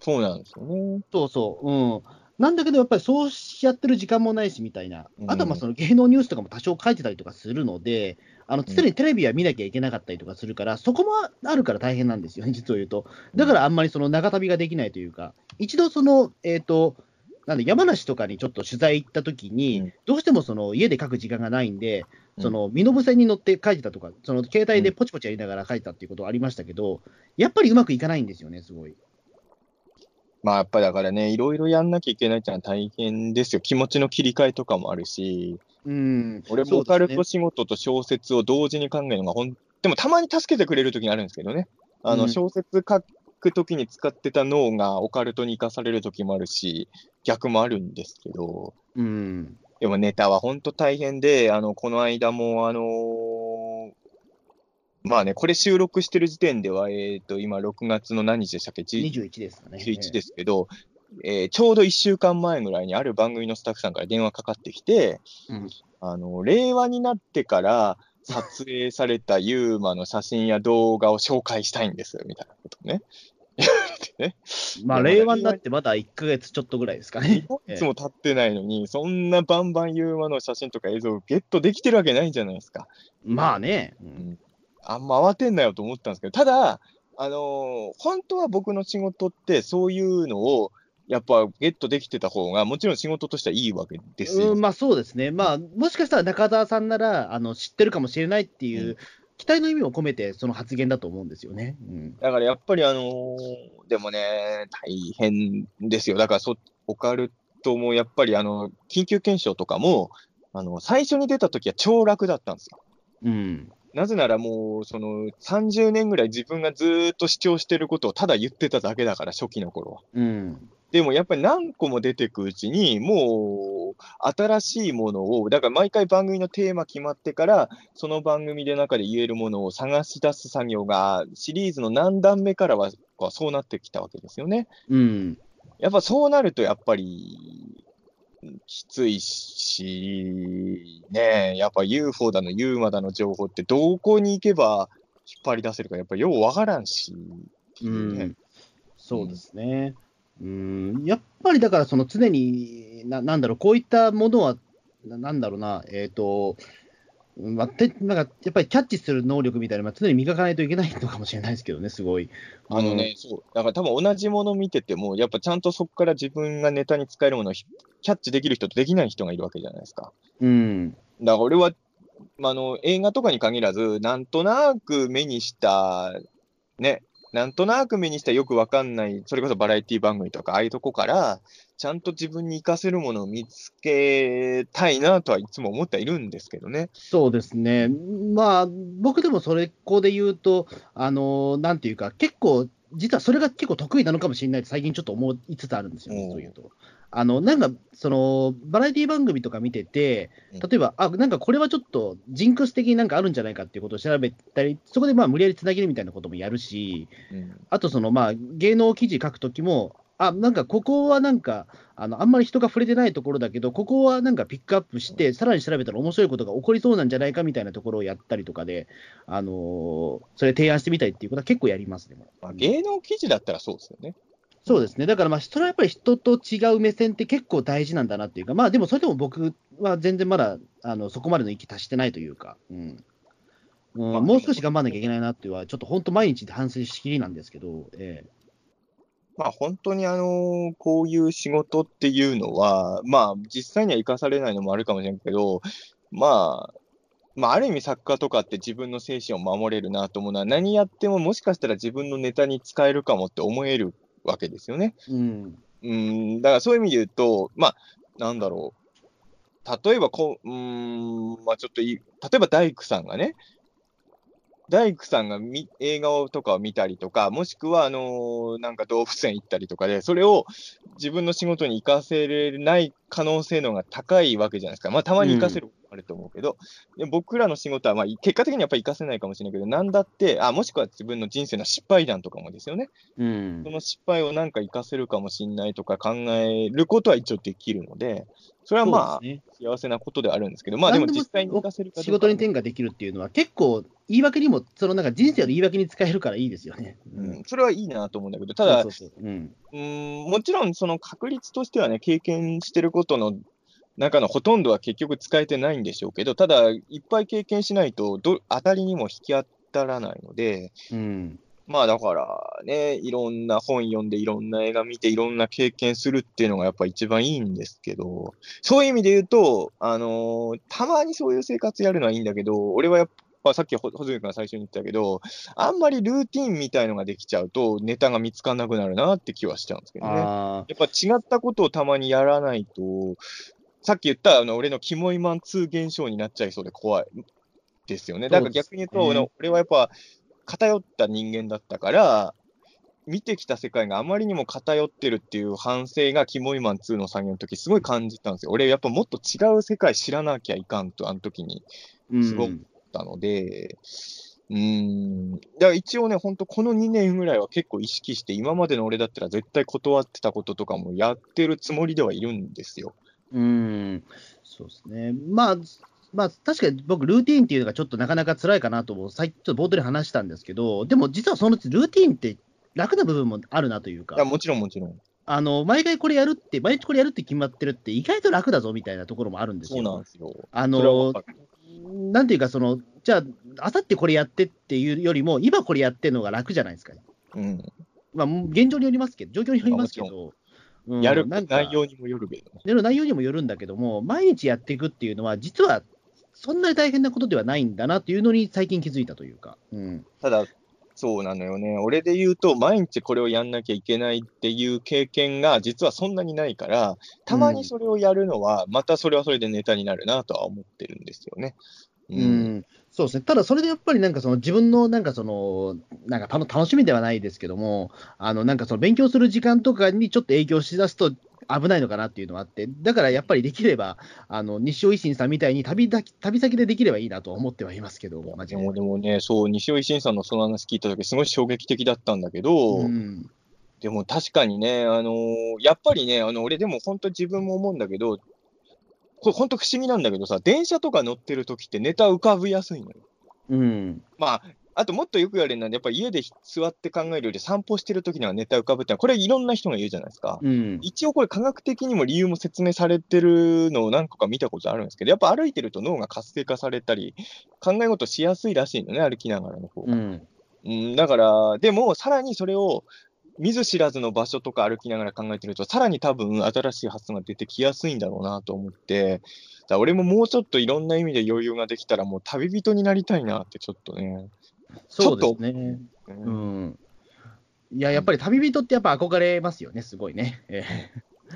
そうなんですよね。そうそう。うん。なんだけど、やっぱりそうやってる時間もないしみたいな、うんあとはまあその芸能ニュースとかも多少書いてたりとかするので、あの常にテレビは見なきゃいけなかったりとかするから、そこもあるから大変なんですよね、実を言うと。だからあんまりその長旅ができないというか、一度その、えっ、と、なんで山梨とかにちょっと取材行った時に、うんどうしてもその家で書く時間がないんで、うんその身延線に乗って書いてたとか、その携帯でポチポチやりながら書いてたっていうことはありましたけど、やっぱりうまくいかないんですよね、すごい。まあやっぱりだからね、いろいろやんなきゃいけないってのは大変ですよ。気持ちの切り替えとかもあるし、うん。俺もオカルト仕事と小説を同時に考えるのがほん、でもたまに助けてくれるときにあるんですけどね。あの、うん小説書くときに使ってた脳がオカルトに生かされるときもあるし、逆もあるんですけど、うん。でもネタは本当大変で、あの、この間も、あのーまあね、これ収録してる時点では、えっ、と、今6月の何日でしたっけ？じ21ですかね。11ですけど、えーちょうど1週間前ぐらいにある番組のスタッフさんから電話かかってきて、うんあの、令和になってから撮影されたユーマの写真や動画を紹介したいんです、みたいなことね。ね。まあ、令和になってまだ1ヶ月ちょっとぐらいですかね。いつも経ってないのに、そんなバンバンユーマの写真とか映像をゲットできてるわけないじゃないですか。まあね。うんあんま慌てんなよと思ったんですけど、ただ、あのー本当は僕の仕事ってそういうのをやっぱゲットできてた方が、もちろん仕事としてはいいわけですよ。うん、まあそうですね。まあ、もしかしたら中澤さんなら、あの、知ってるかもしれないっていう、うん期待の意味を込めて、その発言だと思うんですよね。うん。だからやっぱりあのーでもね、大変ですよ。だからそ、オカルトもやっぱりあの、緊急検証とかも、あの、最初に出た時は超楽だったんですよ。うん。なぜならもう、その30年ぐらい自分がずーっと主張してることをただ言ってただけだから、初期の頃は。うん。でもやっぱり何個も出てくうちに、もう新しいものを、だから毎回番組のテーマ決まってから、その番組で中で言えるものを探し出す作業が、シリーズの何段目からははそうなってきたわけですよね。うん。やっぱそうなると、やっぱり、きついし、ねえ、やっぱ UFO だの UMA だの情報ってどこに行けば引っ張り出せるか、やっぱようわからんし、うんねそうですね。うん、やっぱりだから、その常にな、なんだろう、こういったものは、ななんだろうな、えっ、と、うんまあ、てなんかやっぱりキャッチする能力みたいなのは常に磨かないといけないのかもしれないですけどね、すごい。あのね、そう。だから多分同じもの見てても、やっぱちゃんとそこから自分がネタに使えるものをひキャッチできる人とできない人がいるわけじゃないですか。うん。だから俺は、まあ、あの映画とかに限らず、なんとなく目にした、ね、なんとなく目にしたよくわかんない、それこそバラエティ番組とか、ああいうとこから、ちゃんと自分に活かせるものを見つけたいなとはいつも思ってはいるんですけどね。そうですね。まあ、僕でもそれこで言うと、あの、なんていうか、結構、実はそれが結構得意なのかもしれないって最近ちょっと思いつつあるんですよね、うんそういうと。あの、なんか、その、バラエティ番組とか見ててうん、例えば、あ、なんかこれはちょっとジンクス的になんかあるんじゃないかっていうことを調べたり、そこでまあ無理やりつなげるみたいなこともやるし、うんあとそのまあ芸能記事書くときも、あ、なんかここはなんか、あのあんまり人が触れてないところだけど、ここはなんかピックアップして、さらに調べたら面白いことが起こりそうなんじゃないかみたいなところをやったりとかで、あのーそれ提案してみたいっていうことは結構やりますね。まあ、芸能記事だったらそうですよね。そうですね。だからまあ、それはやっぱり人と違う目線って結構大事なんだなっていうか、まあでもそれでも僕は全然まだあのそこまでの域達してないというか、うん。うんまあもう少し頑張んなきゃいけないなっていうのは、ちょっと本当毎日で反省しきりなんですけど、ええまあ本当にあのこういう仕事っていうのは、まあ実際には生かされないのもあるかもしれんけど、まあ、まあある意味作家とかって自分の精神を守れるなと思うのは、何やってももしかしたら自分のネタに使えるかもって思えるわけですよね。うん。うん、だからそういう意味で言うと、まあ、なんだろう。例えばこう、ん、まあちょっといい、例えば大工さんがね、大工さんがみ映画をとかを見たりとか、もしくは、あのーなんか動物園行ったりとかで、それを自分の仕事に活かせれない可能性の方が高いわけじゃないですか。まあ、たまに活かせるあると思うけど、で僕らの仕事は、まあ、結果的にはやっぱり活かせないかもしれないけど、なんだって、あ、もしくは自分の人生の失敗談とかもですよね。うん。その失敗をなんか活かせるかもしれないとか考えることは一応できるので、それはまあ、ね。幸せなことではあるんですけど、まあでも実際に活かせるか仕事に転嫁できるっていうのは、結構、言い訳にも、そのなんか人生の言い訳に使えるからいいですよね。うん、それはいいなと思うんだけど、ただ、そうそうそう。うん。うん、もちろんその確率としてはね、経験してることの中のほとんどは結局使えてないんでしょうけど、ただ、いっぱい経験しないとど、当たりにも引き当たらないので、うんまあだからね、いろんな本読んで、いろんな映画見て、いろんな経験するっていうのがやっぱ一番いいんですけど、そういう意味で言うと、あのーたまにそういう生活やるのはいいんだけど、俺はやっぱさっきほ穂積君が最初に言ったけど、あんまりルーティンみたいのができちゃうと、ネタが見つからなくなるなって気はしちゃうんですけどね。あやっぱ違ったことをたまにやらないと、さっき言ったあの俺のキモイマン2現象になっちゃいそうで怖いですよね。だから逆に言うと、俺はやっぱ偏った人間だったから、見てきた世界があまりにも偏ってるっていう反省がキモイマン2の作業の時すごい感じたんですよ。俺やっぱもっと違う世界知らなきゃいかんと、あの時にーすごくったので、うーん、だから一応ね、本当この2年ぐらいは結構意識して、今までの俺だったら絶対断ってたこととかもやってるつもりではいるんですよ。うん、そうですね。まあ、まあ、確かに僕、ルーティーンっていうのがちょっとなかなか辛いかなと思う、さっきちょっと冒頭で話したんですけど、でも実はそのうちルーティーンって楽な部分もあるなというかいや、、もちろんもちろん。あの毎回これやるって、毎日これやるって決まってるって、意外と楽だぞみたいなところもあるんですそうなんよ。ですよ。あのなんていうか、そのじゃあ、あさってこれやってっていうよりも、今これやってるのが楽じゃないですか。うん。まあ、現状によりますけど、状況によりますけまあど、うんやるなんか内容にもよるけど。やる内容にもよるんだけども、毎日やっていくっていうのは、実はそんなに大変なことではないんだなっていうのに最近気づいたというか。うん。ただ、そうなのよね。俺で言うと、毎日これをやんなきゃいけないっていう経験が実はそんなにないから、たまにそれをやるのは、またそれはそれでネタになるなとは思ってるんですよね。うん。そうですね。ただ、それでやっぱりなんかその自分のなんかその、なんか楽楽しみではないですけども、あの、なんかその勉強する時間とかにちょっと影響しだすと危ないのかなっていうのはあって、だからやっぱりできれば、あの、西尾維新さんみたいに旅だ旅先でできればいいなとは思ってはいますけど。でもでもね、そう、西尾維新さんのその話聞いたとき、すごい衝撃的だったんだけど、うん。でも確かにね、あのーやっぱりね、あの俺でも本当自分も思うんだけど、これ本当不思議なんだけどさ、電車とか乗ってる時ってネタ浮かびやすいのよ。うん。まあ、あともっとよく言われるのは、やっぱり家で座って考えるより散歩してる時にはネタ浮かぶってのは、これいろんな人が言うじゃないですか。うん。一応これ科学的にも理由も説明されてるのを何個か見たことあるんですけど、やっぱ歩いてると脳が活性化されたり、考え事しやすいらしいのね、歩きながらの方が。うん。うん、だから、でも、さらにそれを見ず知らずの場所とか歩きながら考えてると、さらに多分新しい発想が出てきやすいんだろうなと思って、だ俺ももうちょっといろんな意味で余裕ができたら、もう旅人になりたいなってちょっとね。そうですね。ううんん。いや、やっぱり旅人ってやっぱ憧れますよね、すごいね。え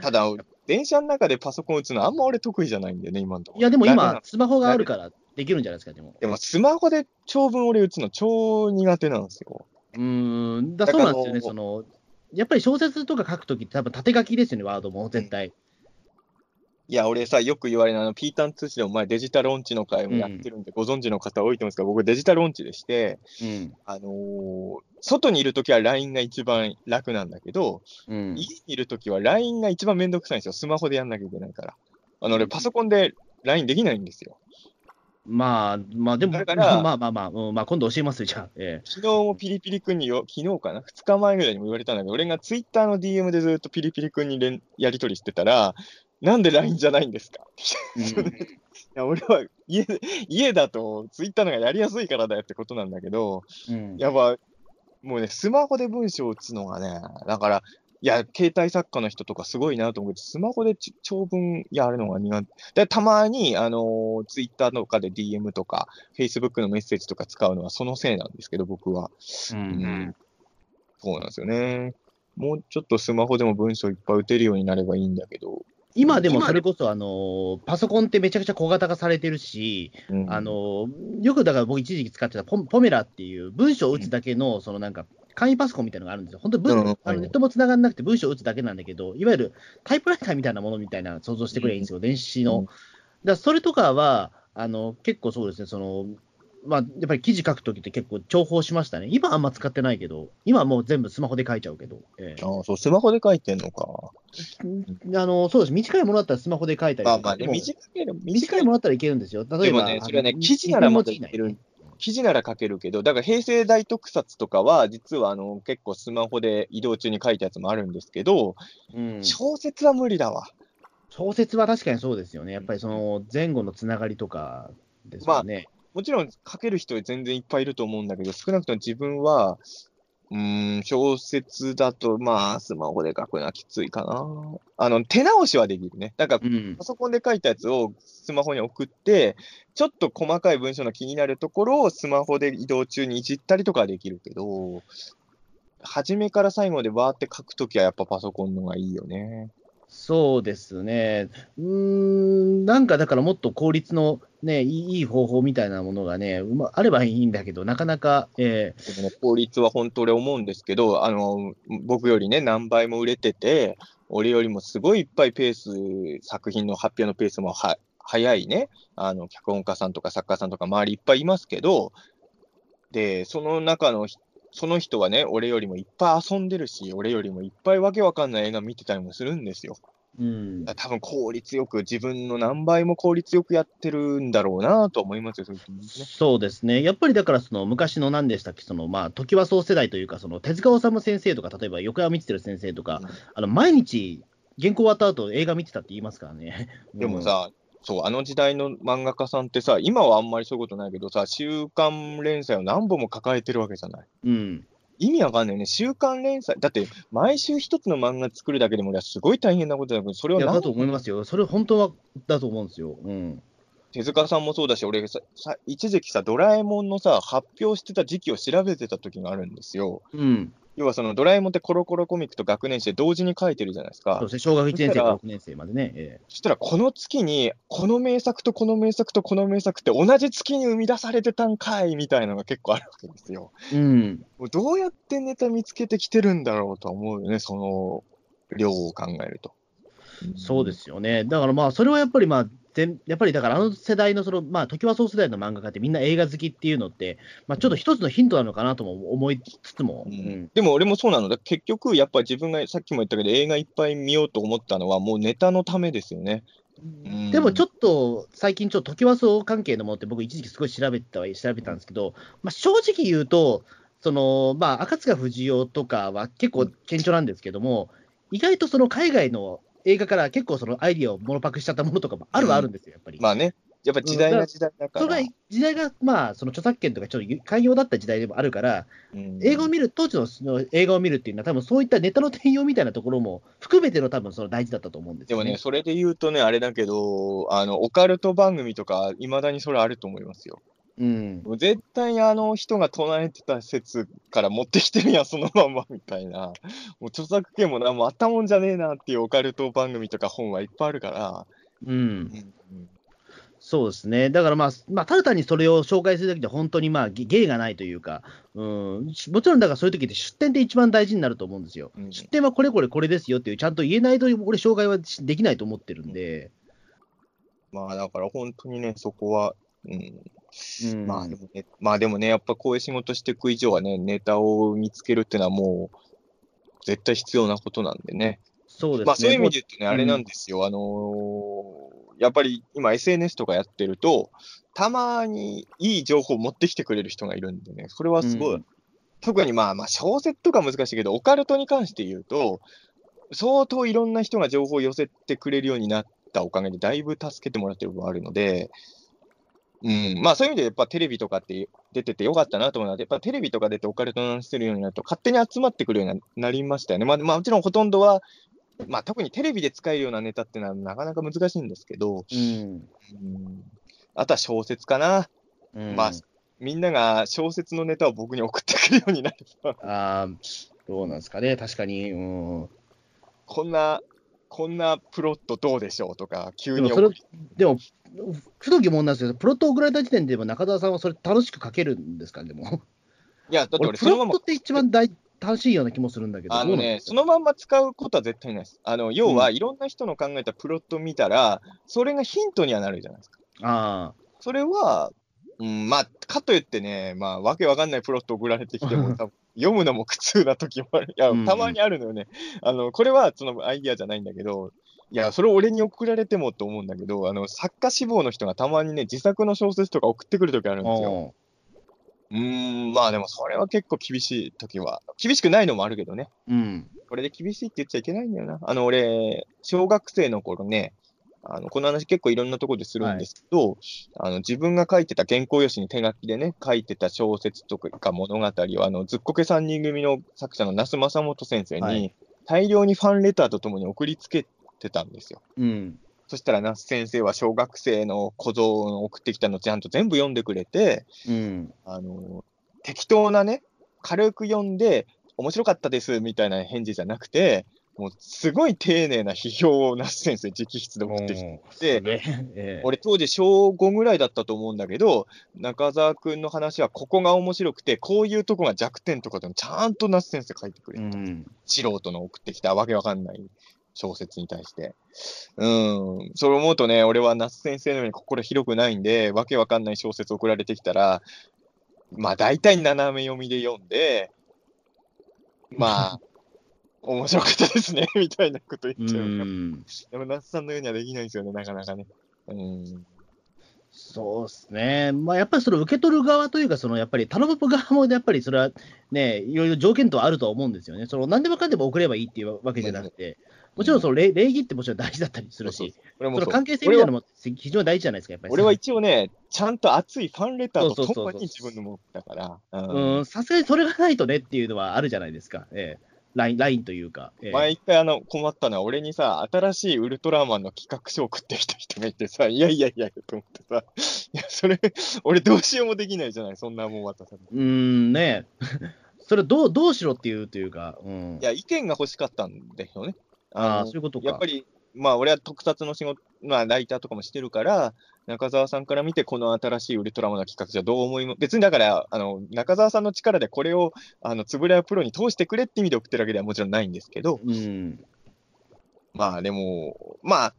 ただ、電車の中でパソコン打つのあんま俺得意じゃないんだよね、今のところ。えいや、でも今、スマホがあるからできるんじゃないですか、でも。でもスマホで長文俺打つの超苦手なんですよ。うーん、だそうなんですよね、その、やっぱり小説とか書くときって、多分縦書きですよね、ワードも、絶対。いや、俺さ、よく言われるあの、ピータン通信でも前デジタル音痴の会もやってるんで、ご存知の方多いと思うんですが、僕デジタル音痴でして、うん。あのー外にいるときは LINE が一番楽なんだけど、うん。家にいるときは LINE が一番めんどくさいんですよ。スマホでやんなきゃいけないから。あの、俺パソコンで LINE できないんですよ。まあ、まあ、でも、だからまあまあまあ、うんまあ、今度教えますよ、じゃあ。え昨日もピリピリ君によ、昨日かな ?2 日前ぐらいにも言われたんだけど、俺が Twitter の DM でずっとピリピリ君に連やり取りしてたら、なんで LINE じゃないんですか？うん。いや俺は家で家だと Twitter の方がやりやすいからだよってことなんだけど、うん。やっぱ、もうね、スマホで文章を打つのがね、だから、いや、携帯作家の人とかすごいなと思うけど、スマホでち長文やるのが苦手。で、たまに、あのー、ツイッターとかで DM とか、Facebook のメッセージとか使うのはそのせいなんですけど、僕は。ううんん。そうなんですよね。もうちょっとスマホでも文章いっぱい打てるようになればいいんだけど。今でもそれこそ、あの、パソコンってめちゃくちゃ小型化されてるし、うん、あの、よくだから僕一時期使ってたポポメラっていう文章を打つだけの、そのなんか、簡易パソコンみたいなのがあるんですよ。本当に文、うんあのネットも繋がんなくて文章を打つだけなんだけど、いわゆるタイプライターみたいなものみたいな想像してくればいいんですよ、電子の。うんだそれとかは、あの、結構そうですね、その、まあ、やっぱり記事書くときって結構重宝しましたね。今あんま使ってないけど、今はもう全部スマホで書いちゃうけど。ええああ、そう、スマホで書いてんのか。あのそうです、短いものだったらスマホで書いたりとかまあまあね、短ければ短いものだったらいけるんですよ。例えば、ねそれはね記事ならる記事なら書けるけど、だから平成大特撮とかは、実はあの結構スマホで移動中に書いたやつもあるんですけど、うん小説は無理だわ。小説は確かにそうですよね。やっぱりその前後のつながりとかですよね。もちろん書ける人全然いっぱいいると思うんだけど、少なくとも自分は、うーん、小説だと、まあ、スマホで書くのはきついかな。あの、手直しはできるね。なんか、うんパ。ソコンで書いたやつをスマホに送って、ちょっと細かい文章の気になるところをスマホで移動中にいじったりとかはできるけど、初めから最後までバーって書くときはやっぱパソコンの方がいいよね。そうですね。うん、なんかだからもっと効率のね、いい方法みたいなものがね、まあればいいんだけど、なかなか、えでもね、効率は本当俺思うんですけど、あの、僕よりね、何倍も売れてて、俺よりもすごいいっぱいペース、作品の発表のペースもは早いね、あの、脚本家さんとか作家さんとか周りいっぱいいますけど、で、その中のひ、その人はね、俺よりもいっぱい遊んでるし、俺よりもいっぱいわけわかんない映画見てたりもするんですよ。ーうん、多分効率よく、自分の何倍も効率よくやってるんだろうなと思いますよ、そういうね。そうですね。やっぱりだから、その昔の何でしたっけ、そのまあ、時はそう世代というか、その手塚治虫先生とか、例えば横山光輝先生とか、うんあの毎日、原稿終わった後映画見てたって言いますからね。でもさ、そう、あの時代の漫画家さんってさ、今はあんまりそういうことないけどさ、週刊連載を何本も抱えてるわけじゃない。うん、うん、意味わかんないよね。週刊連載、だって毎週一つの漫画作るだけでもすごい大変なことだけど、それを何いやだと思いますよ。それ本当はだと思うんですよ。うん。手塚さんもそうだし、俺ささ、一時期さ、ドラえもんのさ、発表してた時期を調べてた時があるんですよ。うん。要はそのドラえもんってコロコロコミックと学年誌で同時に書いてるじゃないですかそう。ですね。小学1年生から6年生までね。えそしたらこの月に、この名作とこの名作とこの名作って同じ月に生み出されてたんかいみたいなのが結構あるわけですよ。えうん。もうどうやってネタ見つけてきてるんだろうとは思うよね、その量を考えると。そうですよね。だからまあ、それはやっぱりまあ、全やっぱりだからあの世代のその、まあ、時はそう世代の漫画家ってみんな映画好きっていうのって、まあ、ちょっと一つのヒントなのかなとも思いつつも、ううん。んでも俺もそうなの。だ。結局、やっぱ自分がさっきも言ったけど、映画いっぱい見ようと思ったのは、もうネタのためですよね。うん。でもちょっと最近、ちょっと時はそう関係のものって、僕、一時期すごい調べては調べたんですけど、まあ、正直言うと、そのまあ、赤塚不二夫とかは結構顕著なんですけども、意外とその海外の映画から結構そのアイディアをモノパクしちゃったものとかもあるはあるんですよ、やっぱり。まあね、やっぱ時代が時代だから。それが時代が、まあ、その著作権とかちょっと寛容だった時代でもあるから、うん映画を見る、当時の映画を見るっていうのは、多分そういったネタの転用みたいなところも含めての多分その大事だったと思うんですよ、ね。でもね、それで言うとね、あれだけど、あの、オカルト番組とか、いまだにそれあると思いますよ。うん。もう絶対あの人が唱えてた説から持ってきてるやん、そのまんまみたいな。もう著作権もな、もうあったもんじゃねえなっていうオカルト番組とか本はいっぱいあるから。うん。そうですね。だからまあ、まあ、ただ単にそれを紹介するときって本当にまあ、げ芸がないというか、うん、もちろんだからそういう時って出典って一番大事になると思うんですよ。うん出典はこれこれこれですよっていう、ちゃんと言えないと、俺、障害はできないと思ってるんで、まあだから本当にね、そこは、うん、うん、まあでもね、まあでもね、やっぱこういう仕事していく以上はね、ネタを見つけるっていうのはもう、絶対必要なことなんでね。そうですね。まあそういう意味もで言うとね、あれなんですよ。あのーやっぱり今 SNS とかやってると、たまにいい情報を持ってきてくれる人がいるんでね、それはすごい、うん特にまあまあ小説とか難しいけど、オカルトに関して言うと、相当いろんな人が情報を寄せてくれるようになったおかげで、だいぶ助けてもらってる部分あるので、うん、まあそういう意味でやっぱテレビとかって出ててよかったなと思うのは、やっぱテレビとか出てオカルトの話してるようになると、勝手に集まってくるようになりましたよね。まあ、まあ、もちろんほとんどは、まあ特にテレビで使えるようなネタっていうのはなかなか難しいんですけど、うん。うん、あとは小説かな。うんまあみんなが小説のネタを僕に送ってくるようになると、あーどうなんですかね、確かに。うん、こんな、こんなプロットどうでしょうとか、急に送り、でも、ふと疑問なんですけど、プロットを送られた時点でも中澤さんはそれ楽しく書けるんですか、でも。いや、だって俺、俺、そのままプロットっ、て一番大楽しいような気もするんだけど、あのね、そのまんま使うことは絶対ないです。あの、要は、いろんな人の考えたプロット見たら、それがヒントにはなるじゃないですか。あそれは、うん、まあ、かといってね、まあ、わけわかんないプロット送られてきても、多 分読むのも苦痛な時もある。いやうんうん、たまにあるのよね。あの、これはそのアイディアじゃないんだけど、いや、それ俺に送られてもと思うんだけど、あの、作家志望の人がたまにね、自作の小説とか送ってくる時あるんですよ。あ、うーん、まあでもそれは結構厳しい時は、厳しくないのもあるけどね。うん。これで厳しいって言っちゃいけないんだよな。あの、俺、小学生の頃ね、あのこの話結構いろんなところでするんですけど、あの自分が書いてた原稿用紙に手書きでね、書いてた小説とか物語を、あのずっこけ3人組の作者の那須正元先生にはい、大量にファンレターとともに送りつけてたんですよ。うん。そしたら那須先生は小学生の小僧を送ってきたのちゃんと全部読んでくれて、うん。あの適当なね、軽く読んで、面白かったですみたいな返事じゃなくて、もうすごい丁寧な批評を那須先生直筆で送ってきて、俺当時小5ぐらいだったと思うんだけど、中澤君の話はここが面白くて、こういうとこが弱点とかでもちゃんと那須先生書いてくれた。うん。素人の送ってきたわけわかんない小説に対して。うん。それ思うとね、俺は那須先生のように心広くないんで、わけわかんない小説送られてきたら、まあ大体斜め読みで読んで、まあ、面白かったですね、みたいなことう言っちゃうから。ん。でも那須さんのようにはできないんですよね、なかなかね。うん。そうですね。まあ、やっぱりその受け取る側というか、そのやっぱり頼む側もやっぱりそれはね、いろいろ条件とはあるとは思うんですよね。その何でもかんでも送ればいいっていうわけじゃなくて、もちろんその礼礼儀ってもちろん大事だったりするし、その関係性みたいなのも非常に大事じゃないですか、やっぱり。俺は一応ね、ちゃんと熱いファンレターとともに自分の持ったから。うん、さすがにそれがないとねっていうのはあるじゃないですか。ええ。ライン、ラインというか。ええ前一回あの困ったのは、俺にさ、新しいウルトラマンの企画書を送ってきた人がいてさ、いやいやいやと思ってさ、いや、それ、俺どうしようもできないじゃない、そんなもん渡さ。うーん、ね それどう、どうしろっていうというか、うん。いや、意見が欲しかったんだよね。ああ、のそういうことか。やっぱり、まあ、俺は特撮の仕事、まあ、ライターとかもしてるから、中澤さんから見て、この新しいウルトラマンの企画じゃどう思いま、別にだから、あの、中澤さんの力でこれを、あの、つぶらやプロに通してくれって意味で送ってるわけではもちろんないんですけど、うん。まあでも、まあ、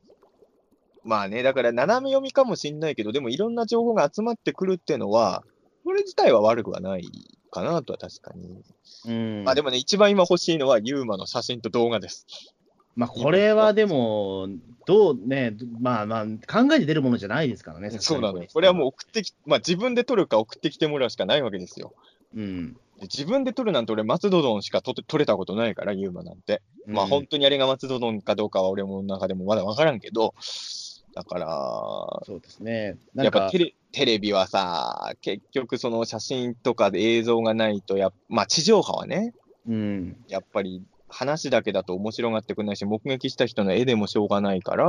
まあね、だから斜め読みかもしんないけど、でもいろんな情報が集まってくるっていうのは、それ自体は悪くはないかなとは確かに。うん。まあでもね、一番今欲しいのはユーマの写真と動画です。まあ、これはでも、どうね、まあまあ、考えて出るものじゃないですからね、そうなのよ。これはもう送ってき、まあ自分で撮るか送ってきてもらうしかないわけですよ。う。うん。で自分で撮るなんて俺、松戸丼しか撮って撮れたことないから、ユーマなんて。まあ本当にあれが松戸丼かどうかは俺も中でもまだわからんけど、だから、そうですね。なんかやっぱテレテレビはさ、結局その写真とかで映像がないとや、まあ地上波はね、うん。やっぱり話だけだと面白がってくれないし、目撃した人の絵でもしょうがないから、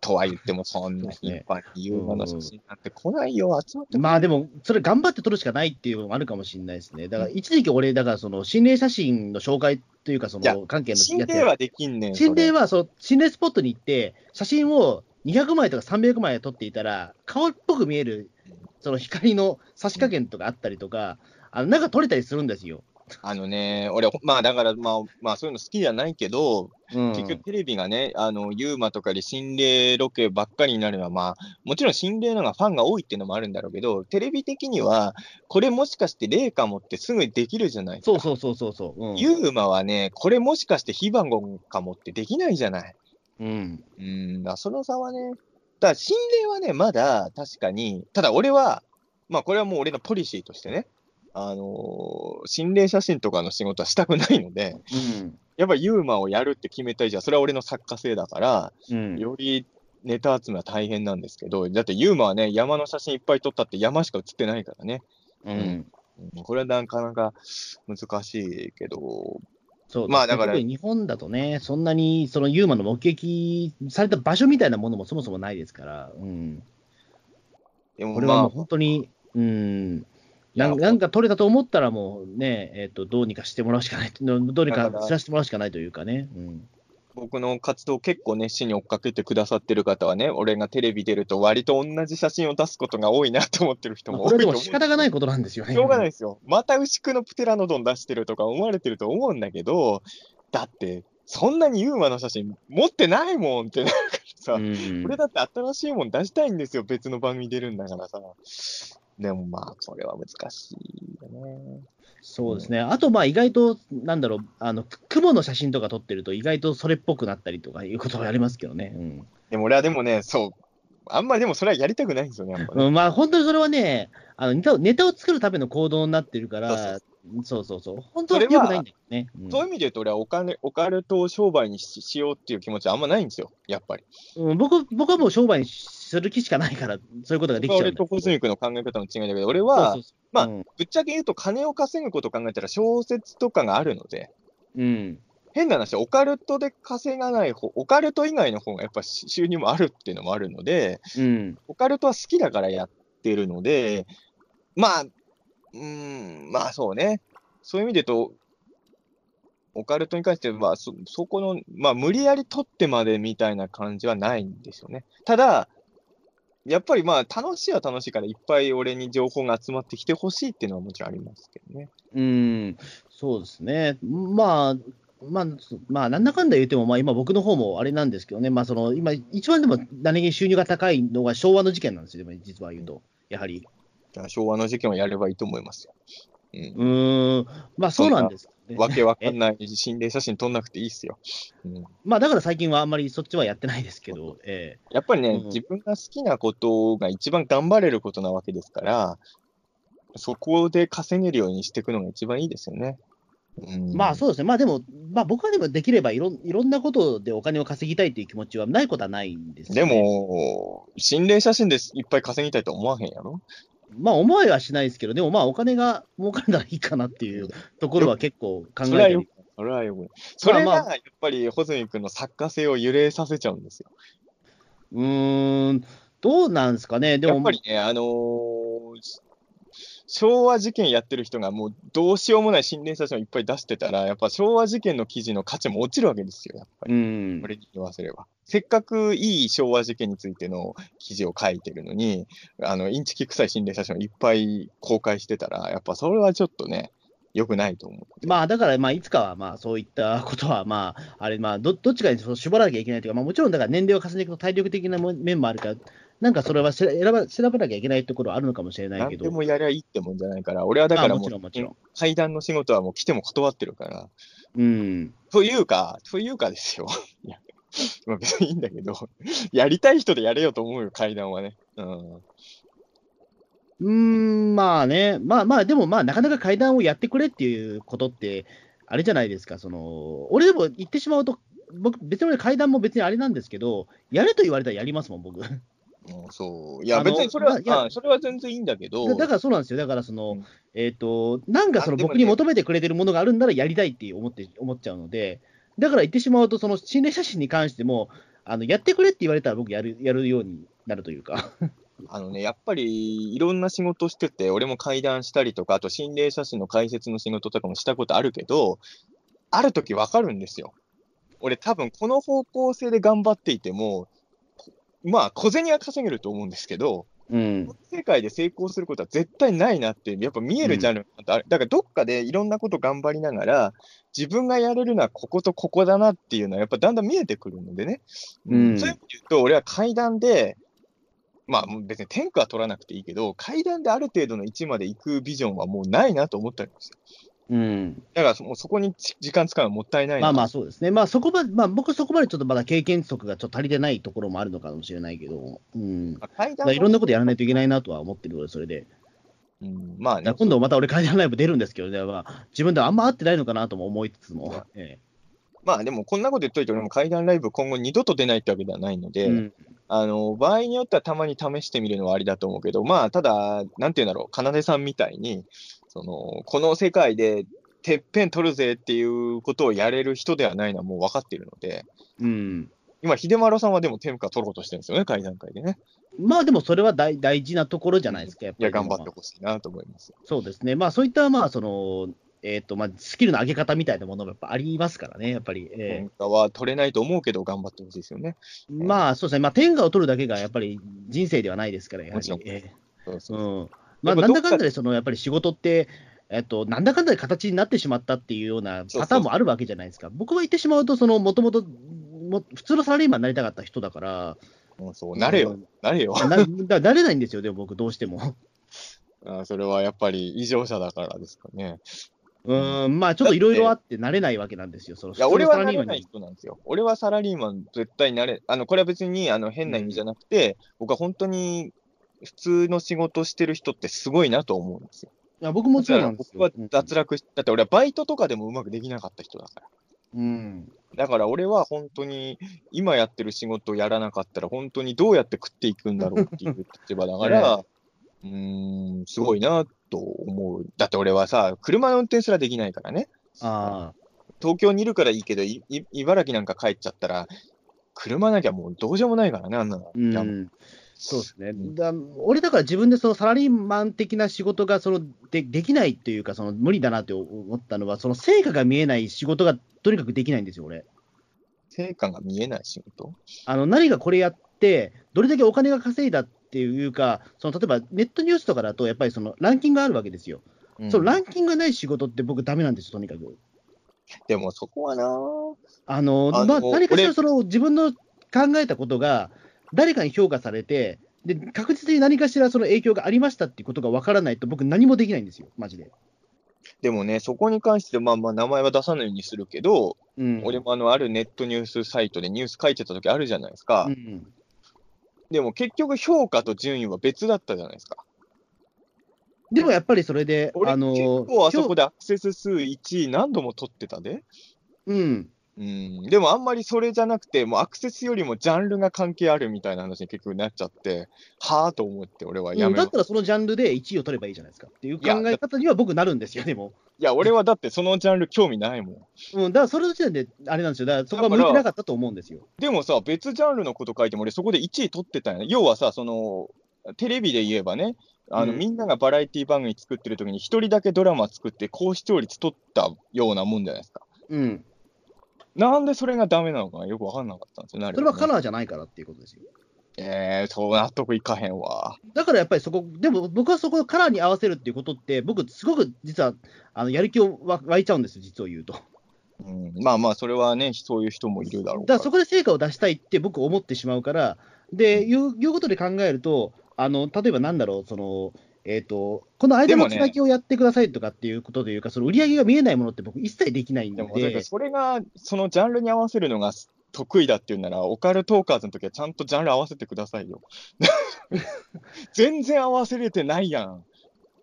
とは言ってもそんな頻繁にユーマの写真なんて来ないよ、集まってまあでも、それ頑張って撮るしかないっていうのもあるかもしれないですね。だから、一時期俺、だからその心霊写真の紹介というか、その関係の心霊はできんねん。は心霊は、そう、心霊スポットに行って、写真を200枚とか300枚撮っていたら、顔っぽく見える、その光の差し加減とかあったりとか、あの、なんか撮れたりするんですよ。あのね、俺、まあだから、まあ、まあそういうの好きじゃないけど、うん。結局テレビがね、あの、ユーマとかで心霊ロケばっかりになるのは、まあ、もちろん心霊のがファンが多いっていうのもあるんだろうけど、テレビ的には、これもしかして霊かもってすぐできるじゃない。そうそうそうそうそう。うん。ユーマはね、これもしかして非番号かもってできないじゃない。うん。うん、その差はね、だ心霊はね、まだ確かに、ただ俺は、まあこれはもう俺のポリシーとしてね、あのー心霊写真とかの仕事はしたくないので、うん。やっぱりユーマをやるって決めた以上は、それは俺の作家性だから、うん。よりネタ集めは大変なんですけど、だってユーマはね、山の写真いっぱい撮ったって山しか写ってないからね。うん。うんこれはなかなか難しいけど、そうまあだから日本だとね、そんなにそのユーマの目撃された場所みたいなものもそもそもないですから、うん、でもこれはもうまあ、本当に、うん、やなんなんか取れたと思ったら、もうね、えっとどうにかしてもらうしかない、どうにだか知らせてもらうしかないというかね。うん僕の活動結構熱心に追っかけてくださってる方はね、俺がテレビ出ると割と同じ写真を出すことが多いなと思ってる人も多いと思う。も仕方がないことなんですよね。しょうがないですよ。また牛久のプテラノドン出してるとか思われてると思うんだけど、だって、そんなにユーマの写真持ってないもんってなるからさ、うんこれだって新しいもん出したいんですよ、別の番組出るんだからさ。でもまあ、これは難しいよね。そうですね。あと、まあ、意外と、なんだろう、あの、雲の写真とか撮ってると、意外とそれっぽくなったりとかいうことはありますけどね。うんでも俺はでもね、そう、あんまりでもそれはやりたくないんですよね、ね。うん、まあ、本当にそれはね、あのネタをネタを作るための行動になってるから、そうそうそうそうそう。本当は良くないんだけどね。うんそういう意味で言うと、俺はお金オカルトを商売にししようっていう気持ちはあんまないんですよ、やっぱり。うん僕僕はもう商売にする気しかないから、そういうことができちゃう俺とコズミックの考え方の違いだけど、俺は、そうそうそうまあうんぶっちゃけ言うと、金を稼ぐことを考えたら、小説とかがあるので、うん。変な話、オカルトで稼がない方、オカルト以外の方がやっぱ収入もあるっていうのもあるので、うん。オカルトは好きだからやってるので、まあ、うん、まあそうね、そういう意味で言うと、オカルトに関しては、そそこの、まあ、無理やり取ってまでみたいな感じはないんですよね。ただ、やっぱりまあ、楽しいは楽しいから、いっぱい俺に情報が集まってきてほしいっていうのはもちろんありますけどね。うん、そうですね。まあ、まあ、まあ、なんだかんだ言っても、まあ、今、僕の方もあれなんですけどね、まあ、その今、一番でも何気に収入が高いのが昭和の事件なんですよ、でも実は言うと、やはり。昭和の事件はやればいいと思いますよ。うんうーん、まあ、そうなんです、ね。わけわかんない心霊写真撮んなくていいっすよ。うん、まあ、だから最近はあんまりそっちはやってないですけど、えやっぱりね、うん自分が好きなことが一番頑張れることなわけですから、そこで稼げるようにしていくのが一番いいですよね。うんえまあ、そうですね。まあ、でも、まあ、僕はでもできればいろん、いろんなことでお金を稼ぎたいという気持ちはないことはないんですよ、でね。も、心霊写真でいっぱい稼ぎたいとは思わへんやろ？まあ、思いはしないですけど、でもまあ、お金が儲かるならいいかなっていうところは結構考えてる。それはよく、それがやっぱり穂積君の作家性を揺れさせちゃうんですよ。うーん、どうなんですかね、でも、やっぱりね、あのー昭和事件やってる人がもうどうしようもない心霊写真をいっぱい出してたら、やっぱ昭和事件の記事の価値も落ちるわけですよ、やっぱり。うんこ、れに言わせれば。せっかくいい昭和事件についての記事を書いてるのに、あの、インチキ臭い心霊写真をいっぱい公開してたら、やっぱそれはちょっとね、良くないと思う。まあ、だから、まあ、いつかは、まあ、そういったことは、まあ、あれ、まあ、どどっちかに絞らなきゃいけないというか、まあ、もちろん、だから年齢を重ねていくと体力的なも面もあるから、なんかそれはし選ば調べなきゃいけないところはあるのかもしれないけど、何でもやりゃいいってもんじゃないから、俺はだからまあもう、階段の仕事はもう来ても断ってるから、うん、というか、というかですよ。いや、まあ別にいいんだけど、やりたい人でやれよと思うよ、階段はね。うん。うーん、まあね、まあまあ、でもまあ、なかなか階段をやってくれっていうことって、あれじゃないですか、その、俺でも言ってしまうと、僕、別に俺階段も別にあれなんですけど、やれと言われたらやりますもん、僕。そう。いや、別にそれは、まあいやあそれは全然いいんだけど、だからそうなんですよ。だからその、うんえっ、と、なんかその僕に求めてくれてるものがあるんならやりたいって思って、思っちゃうので、だから言ってしまうと、その心霊写真に関しても、あの、やってくれって言われたら僕やる、やるようになるというか。あのね、やっぱりいろんな仕事してて、俺も会談したりとか、あと心霊写真の解説の仕事とかもしたことあるけど、ある時わかるんですよ。俺多分この方向性で頑張っていても、こまあ小銭は稼げると思うんですけど、うん。世界で成功することは絶対ないなって、やっぱ見えるジャンルがある、だからどっかでいろんなこと頑張りながら、自分がやれるのはこことここだなっていうのは、やっぱだんだん見えてくるのでね。うんそういう意味で言うと、俺は階段で、まあ別に天下は取らなくていいけど、階段である程度の位置まで行くビジョンはもうないなと思ったんですよ。うん。だからもうそこにち時間使うのはもったいないなまあまあそうですね。まあそこまで、まあ僕そこまでちょっとまだ経験則がちょっと足りてないところもあるのかもしれないけど、うん。いろんなことやらないといけないなとは思ってるので、それで。うん、まあね今度また俺階段ライブ出るんですけどね、まあ、自分ではあんま合ってないのかなとも思いつつも。えまあでもこんなこと言っといて、俺も階段ライブ今後二度と出ないってわけではないので、えうん。あの、場合によってはたまに試してみるのはありだと思うけど、まあ、ただ、なんていうんだろう、かなでさんみたいに、その、この世界でてっぺん取るぜっていうことをやれる人ではないのはもう分かっているので、うん。今、秀丸さんはでも天下取ろうとしてるんですよね、階段階でね。まあでもそれは大大事なところじゃないですか、やっいや、ぱり。頑張ってほしいなと思います。そうですね。まあそういった、まあその、えっ、と、まあスキルの上げ方みたいなものもやっぱありますからね、やっぱり。え天下は取れないと思うけど、頑張ってほしいですよね。えまあそうですね。まあ天下を取るだけがやっぱり人生ではないですから、やはりもちろん。ええそうそううん。まあなんだかんだで、そのやっぱり仕事って、えっと、なんだかんだで形になってしまったっていうようなパターンもあるわけじゃないですか。僕は言ってしまうと、その、もともと、も普通のサラリーマンになりたかった人だから、もうそう、なれよ、なれよ。なだなれないんですよ、でも僕、どうしても。あそれはやっぱり異常者だからですかね。うーん、まあちょっといろいろあって、なれないわけなんですよ、そのいや、俺はサラリーマンになれない人なんですよ。俺はサラリーマン絶対なれ、あの、これは別にあの変な意味じゃなくて、僕は本当に普通の仕事してる人ってすごいなと思うんですよ。や僕もそうなんですよ。僕は脱落し、だって俺はバイトとかでもうまくできなかった人だから。うん。だから俺は本当に、今やってる仕事をやらなかったら、本当にどうやって食っていくんだろうっていう立場だから、うーん、すごいなと思う。だって俺はさ、車の運転すらできないからね。ああ。東京にいるからいいけど、いい茨城なんか帰っちゃったら、車なきゃもうどうしようもないからね、あんなの。うん。そうですね。んだ俺だから自分でそのサラリーマン的な仕事がそのでできないっていうか、その無理だなって思ったのは、その成果が見えない仕事がとにかくできないんですよ、俺。成果が見えない仕事？あの何がこれやって、どれだけお金が稼いだっていうか、その例えばネットニュースとかだと、やっぱりそのランキングがあるわけですよ。うんそのランキングがない仕事って僕、ダメなんですよ、とにかく。でもそこはなあのあのまあ、何かしら俺その自分の考えたことが誰かに評価されて、で確実に何かしらその影響がありましたっていうことが分からないと、僕、何もできないんですよ、マジで。でもね、そこに関して、まあまあ名前は出さないようにするけど、うん、俺もあの、あるネットニュースサイトでニュース書いてた時あるじゃないですか。うんでも結局評価と順位は別だったじゃないですか。でもやっぱりそれで、俺、あの結構あそこで、でアクセス数1位何度も取ってたで。うん、うん。でもあんまりそれじゃなくて、もうアクセスよりもジャンルが関係あるみたいな話に結局なっちゃって、はぁと思って俺はやめまうんだったらそのジャンルで1位を取ればいいじゃないですかっていう考え方には僕なるんですよ、でも。いや、俺はだってそのジャンル興味ないもん。うん、だからそれの時点であれなんですよ、だからそこは向いてなかったと思うんですよ。でもさ、別ジャンルのこと書いても俺そこで1位取ってたんやね。要はさ、その、テレビで言えばね、あの、うんみんながバラエティ番組作ってる時に一人だけドラマ作って高視聴率取ったようなもんじゃないですか。うん、なんでそれがダメなのかよくわかんなかったんですよね。それはカねラーじゃないからっていうことですよ。えー、そう納得いかへんわ。だからやっぱりそこ、でも僕はそこをカラーに合わせるっていうことって、僕、すごく実はあのやる気をわ湧いちゃうんですよ、実を言うと。うん、まあまあ、それはね、そういう人もいるだろうだからそこで成果を出したいって僕、思ってしまうから、で、いういうことで考えると、あの例えばなんだろう、その、えーと、この間のつなぎをやってくださいとかっていうことというか、その売り上げが見えないものって僕、一切できないんで、でそれが、そのジャンルに合わせるのが得意だっていうなら、オカルトーカーズの時はちゃんとジャンル合わせてくださいよ。全然合わせれてないやん。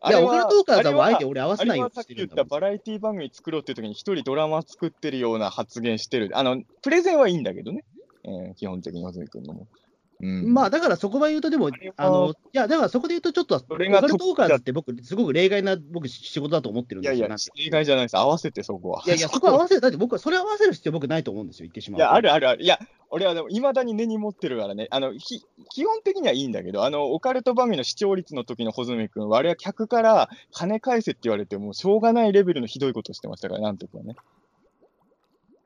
いや、オカルトーカーズはあえてあ俺合わせれないよさっき言っ。たバラエティ番組作ろうっていう時に一人ドラマ作ってるような発言してる。あの、プレゼンはいいんだけどね。えー基本的に、穂積君のも。うん。まあ、だからそこは言うと、でもあの、いや、だからそこで言うと、ちょっと、オそれがカルトーカーズって僕、すごく例外な僕、仕事だと思ってるんですよ。いやいや例外じゃないです。合わせてそこは。いやいや、そこは合わせる、だって僕はそれ合わせる必要僕ないと思うんですよ、言ってしまうと。いや、あるあるある。いや、俺はでも、いまだに根に持ってるからね。あの、き基本的にはいいんだけど、あの、オカルト番組の視聴率の時の穂積君は、あれは客から金返せって言われて、もうしょうがないレベルのひどいことしてましたから、なんとかね。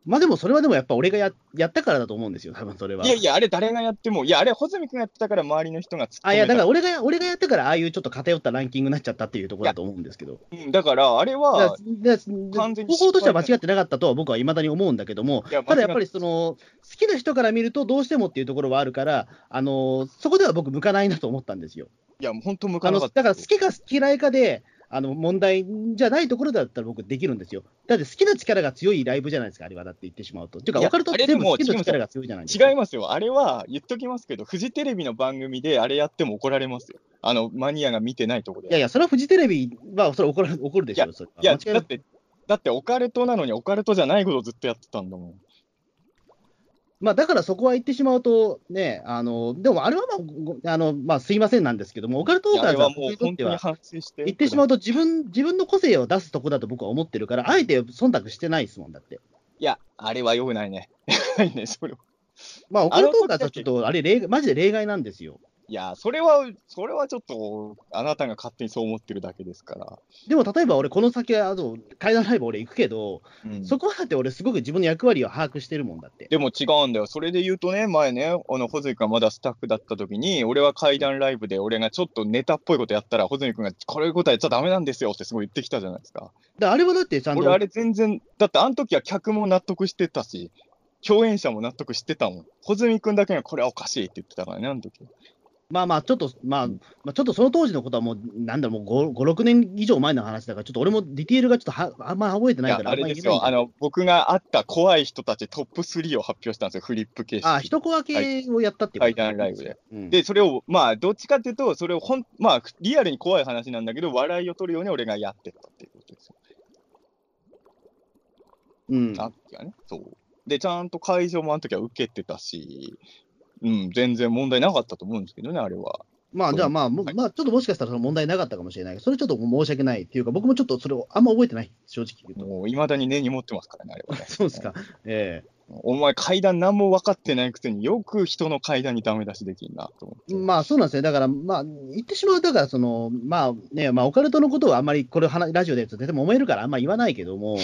まあでも、それはでもやっぱ俺がややったからだと思うんですよ、多分それは。いやいや、あれ誰がやっても、いや、あれ、穂積君がやってたから、周りの人があいや、だから俺が俺がやったから、ああいうちょっと偏ったランキングになっちゃったっていうところだと思うんですけど。うん、だから、あれだは、だ完全に方法としては間違ってなかったとは僕はいまだに思うんだけども、ただやっぱりその好きな人から見るとどうしてもっていうところはあるから、あのそこでは僕、向かないなと思ったんですよ。いや、本当向かなかった。だから好きか嫌いかであの問題じゃないところだったら僕、できるんですよ。だって好きな力が強いライブじゃないですか、あれはだって言ってしまうと。っていうか、いやオカルトってあれでも全部好きな力が強いじゃないですか。違いますよ。あれは、言っときますけど、フジテレビの番組であれやっても怒られますよ。あの、マニアが見てないところで。いやいや、それはフジテレビはそれ怒る怒るでしょ、いや、いなくだって、だってオカルトなのにオカルトじゃないことをずっとやってたんだもん。まあ、だからそこは言ってしまうと、ね、あのでもあれは、まあごあのまあ、すいませんなんですけども、オカルトーいやあれはカーズは僕もう本当ににとっては。言ってしまうと自分、自分の個性を出すとこだと僕は思ってるから、あえて忖度してないですもんだって。いや、あれは良くないね。ないね、それは。まあ、オカルトーカーズはちょっと、あれ例外、マジで例外なんですよ。いや、それは、それはちょっと、あなたが勝手にそう思ってるだけですから。でも例えば俺、この先はあの階段ライブ俺行くけど、うんそこはだって俺、すごく自分の役割を把握してるもんだって。でも違うんだよ。それで言うとね、前ね、あの、穂積がまだスタッフだった時に、俺は怪談ライブで、俺がちょっとネタっぽいことやったら、穂積君が、これことやっちゃダメなんですよってすごい言ってきたじゃないですか。であれはだってちゃんと、俺、あれ全然、だってあの時は客も納得してたし、共演者も納得してたもん。穂積君だけがこれはおかしいって言ってたからね、あの時。まあまあ、ちょっと、まあ、まあ、ちょっとその当時のことはもう、なんだろう、もう5、5 6年以上前の話だから、ちょっと俺もディテールがちょっとはあんま覚えてないから、あれですよ、あの、僕が会った怖い人たちトップ3を発表したんですよ、フリップ形式。あ、一コア系をやったっていう階段ライブで。うん、で、それを、まあ、どっちかっていうと、それをほん、まあ、リアルに怖い話なんだけど、笑いを取るように俺がやってったっていうことですよ。うん。あってね、そう。で、ちゃんと会場もあの時は受けてたし、うん、全然問題なかったと思うんですけどね、あれは。まあ、じゃあまあ、もはいまあ、ちょっともしかしたらその問題なかったかもしれない。それちょっと申し訳ないっていうか、僕もちょっとそれをあんま覚えてない、正直言うと。もう、いまだに根に持ってますからね、あれはね。そうですか。えお前、階段何も分かってないくせによく人の階段にダメ出しできんなと思って。えまあそうなんですよ。だから、まあ、言ってしまう、だから、その、まあね、まあ、オカルトのことはあんまり、これ、話ラジオで絶対揉めるからあんま言わないけども、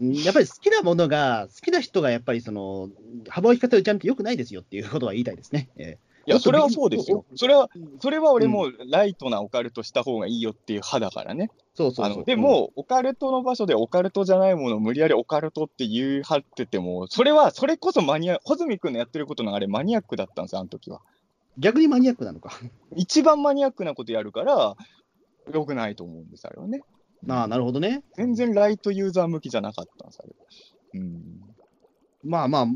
う んやっぱり好きなものが、好きな人がやっぱり、その、幅を引かせるジャンルってよくないですよっていうことは言いたいですね。えいや、それはそうですよ。それは、えそれは俺もライトなオカルトした方がいいよっていう派だからね。そうそうそう。でも、オカルトの場所でオカルトじゃないものを無理やりオカルトって言う張ってても、それは、それこそマニア、穂積君のやってることのあれマニアックだったんですよ、あの時は。うん、逆にマニアックなのか。一番マニアックなことやるから、良くないと思うんです、あれはね。ああ、なるほどね。全然ライトユーザー向きじゃなかったんです、あれは。うん。まあまあ、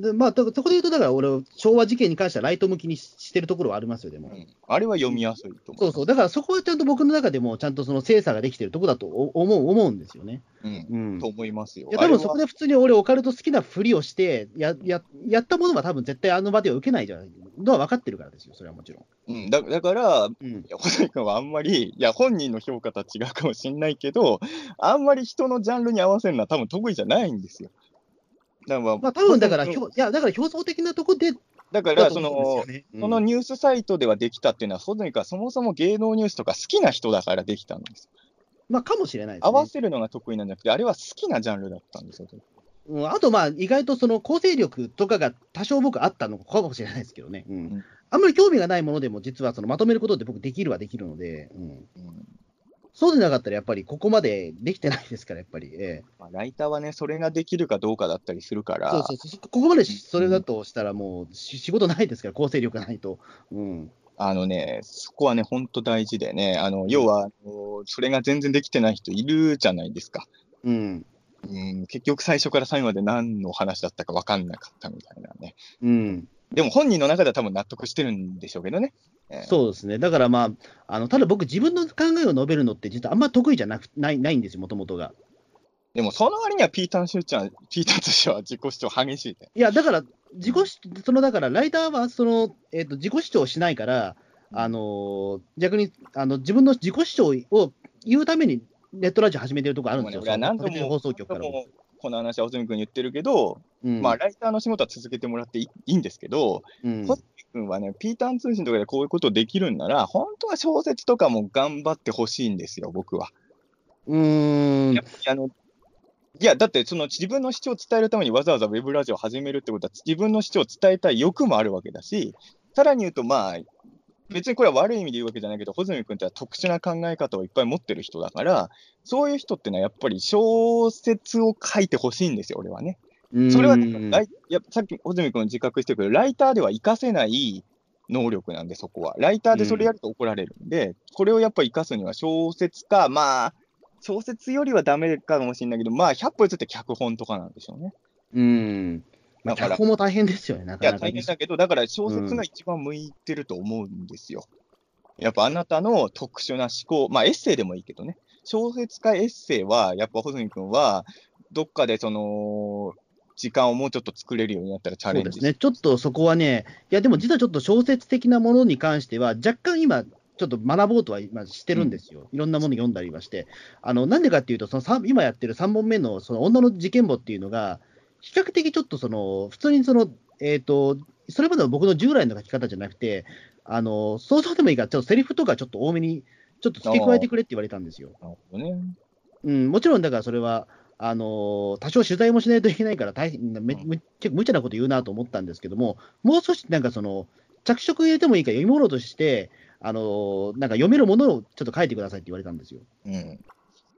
でまあ、だそこで言うと、だから俺、昭和事件に関してはライト向きにししてるところはありますよ、でも。うんあれは読みやすいと思う。そうそう、だからそこはちゃんと僕の中でも、ちゃんとその精査ができてるところだと思う思うんですよね。うん。うん。と思いますよ。いや多分そこで。で普通に俺、オカルト好きなふりをしてやや、やったものは多分絶対あの場では受けないじゃないのは分かってるからですよ、それはもちろん。うん、だだから、うん、細井君はあんまり、いや、本人の評価とは違うかもしれないけど、あんまり人のジャンルに合わせるのは多分得意じゃないんですよ。だから、まあ多分だから、いやだから表層的なところで、だから、その、ねうんそのニュースサイトではできたっていうのは、細井君はそもそも芸能ニュースとか好きな人だからできたんです。まあかもしれないです、ね。合わせるのが得意なんじゃなくて、あれは好きなジャンルだったんですよ。うん、あと、まあ、意外とその構成力とかが多少僕あったのかもしれないですけどね。うんんあんまり興味がないものでも、実はそのまとめることって僕できるはできるので、うん、うんそうでなかったらやっぱりここまでできてないですから、やっぱり。ええまあ、ライターはね、それができるかどうかだったりするから、そうそうここまでしそれだとしたらもうし仕事ないですから、構成力がないと。うん。あのね、そこはね、本当大事でね、あの要はあの、それが全然できてない人いるじゃないですか。うん。うん、結局最初から最後まで何の話だったか分かんなかったみたいなね。うん。でも本人の中では多分納得してるんでしょうけどね。えーそうですね。だからまあ、あのただ僕、自分の考えを述べるのって、実はあんま得意じゃなくないないんですよ、もともとが。でもその割にはピータン・シューちゃん、ピータンとしては自己主張激しいね。いや、だから、自己主そのだから、ライターはその、えーと自己主張しないから、あのー逆にあの自分の自己主張を言うためにネットラジオ始めてるとこあるんですよ、俺は何度もその放送局からでも。もこの話は、尾住君言ってるけど、うん。まあ、ライターの仕事は続けてもらっていいんですけど、うん。君はね、ピータン通信とかでこういうことできるんなら、本当は小説とかも頑張ってほしいんですよ、僕は。うーん。あのいや、だってその自分の主張を伝えるためにわざわざウェブラジオを始めるってことは、自分の主張を伝えたい欲もあるわけだし、さらに言うと、まあ、別にこれは悪い意味で言うわけじゃないけど、穂積君ってのは特殊な考え方をいっぱい持ってる人だから、そういう人ってのはやっぱり小説を書いてほしいんですよ、俺はね。それは、うんライやさっき穂積君自覚してるけど、ライターでは活かせない能力なんで、そこは。ライターでそれやると怒られるんで、これをやっぱり活かすには小説か、まあ、小説よりはダメかもしれないけど、まあ、100歩譲って脚本とかなんでしょうね。うん。まあ、だから脚本も大変ですよね、ないかや、なか大変だけど、だから小説が一番向いてると思うんですよ。やっぱあなたの特殊な思考、まあエッセイでもいいけどね、小説かエッセイは、やっぱ穂積君は、どっかでその、時間をもうちょっと作れるようになったらチャレンジそうですね、ちょっとそこはね、いや、でも実はちょっと小説的なものに関しては、若干今、ちょっと学ぼうとは今してるんですよ、いろんなもの読んだりはして、あのなんでかっていうと、そのさ今やってる3本目のその女の事件簿っていうのが、比較的ちょっとその、普通にその、えっ、と、それまでの僕の従来の書き方じゃなくて、あの想像でもいいから、ちょっとセリフとかちょっと多めに、ちょっと付け加えてくれって言われたんですよ。なるほどね。うん、もちろんだからそれは、あのー多少取材もしないといけないから大変、めむ結構無茶なこと言うなと思ったんですけども、もう少しなんかその、着色入れてもいいから読み物として、あのーなんか読めるものをちょっと書いてくださいって言われたんですよ。うん。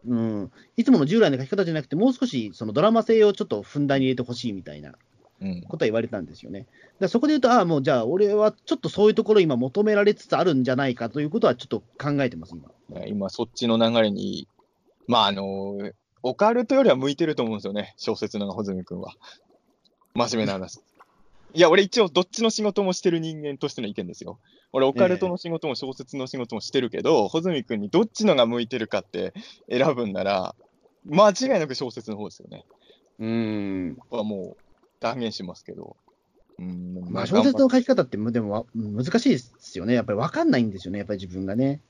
うん、いつもの従来の書き方じゃなくて、もう少しそのドラマ性をちょっとふんだんに入れてほしいみたいな。うん。ことは言われたんですよね。だからそこで言うと、ああ、もうじゃあ、俺はちょっとそういうところ今求められつつあるんじゃないかということはちょっと考えてます、今。今、そっちの流れに、まあ、あのオカルトよりは向いてると思うんですよね、小説の穂積君は。真面目な話。いや、俺一応どっちの仕事もしてる人間としての意見ですよ。俺、オカルトの仕事も小説の仕事もしてるけど、穂積君にどっちのが向いてるかって選ぶんなら、間違いなく小説の方ですよね。うん。はもう断言しますけど。うん、まあ、小説の書き方って、でもわ難しいですよね。やっぱり分かんないんですよね、やっぱり自分がね。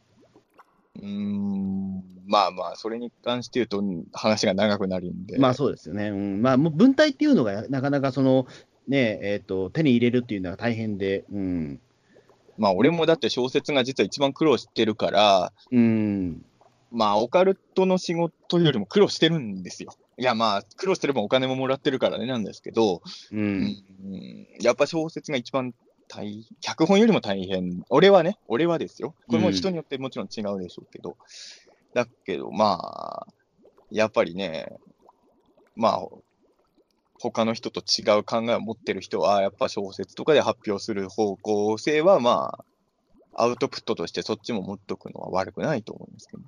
うーん、まあまあ、それに関して言うと話が長くなるんで。まあそうですよね。うん、まあ、もう文体っていうのがなかなかその、ねえっと手に入れるっていうのは大変で、うん。まあ、俺もだって小説が実は一番苦労してるから、うん、まあ、オカルトの仕事よりも苦労してるんですよ。いや、まあ、苦労してればお金ももらってるからねなんですけど、う、うんん、やっぱ小説が一番大、脚本よりも大変。俺はね、俺はですよ。これも人によってもちろん違うでしょうけど。だけど、まあ、やっぱりね、まあ、他の人と違う考えを持ってる人は、やっぱ小説とかで発表する方向性は、まあ、アウトプットとしてそっちも持っとくのは悪くないと思いますけど、ね。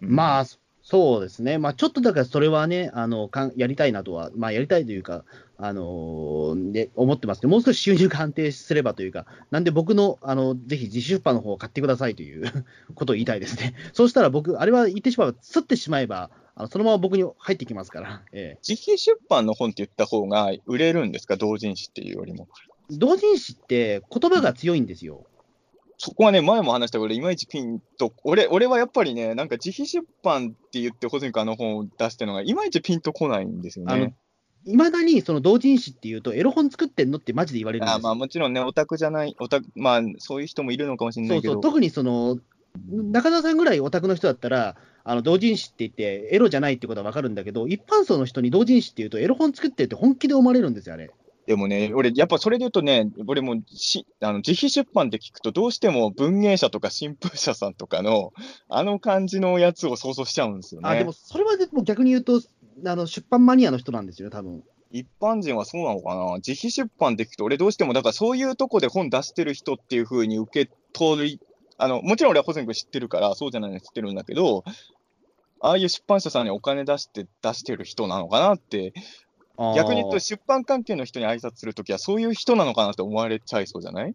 まあ、そうですね。まあ、ちょっとだからそれはね、あのかんやりたいなとは、まあ、やりたいというか、あのーで思ってますけど、もう少し収入が安定すればというか、なんで僕の、あのぜひ自主出版の方を買ってくださいということを言いたいですね。そうしたら僕、あれは言ってしまえば、すってしまえば、あのそのまま僕に入ってきますから、え自費出版の本って言った方が売れるんですか、同人誌っていうよりも。え同人誌って言葉が強いんですよ。そこはね、前も話したけど、いまいちピンと、俺俺はやっぱりね、なんか自費出版って言って、保全あの本を出してるのが、いまいちピンとこないんですよね。いまだにその同人誌っていうと、エロ本作ってんのってマジで言われるんですよ。あまあもちろんね、オタクじゃない、オタク、まあそういう人もいるのかもしれないうけど、そそう、特にその、中澤さんぐらいオタクの人だったら、あの同人誌って言って、エロじゃないってことは分かるんだけど、一般層の人に同人誌っていうと、エロ本作ってるって本気で思われるんですよ、あれ。でもね、俺、やっぱそれで言うとね、俺もしあの自費出版って聞くと、どうしても文芸者とか新風社さんとかの、あの感じのやつを想像しちゃうんですよね。あでも、それはでも逆に言うと、あの出版マニアの人なんですよね、多分一般人はそうなのかな？自費出版って聞くと、俺どうしても、だからそういうとこで本出してる人っていう風に受け取り、あの、もちろん俺は保全君知ってるから、そうじゃないの知ってるんだけど、ああいう出版社さんにお金出して出してる人なのかなって、逆に言うと出版関係の人に挨拶するときはそういう人なのかなって思われちゃいそうじゃない？あ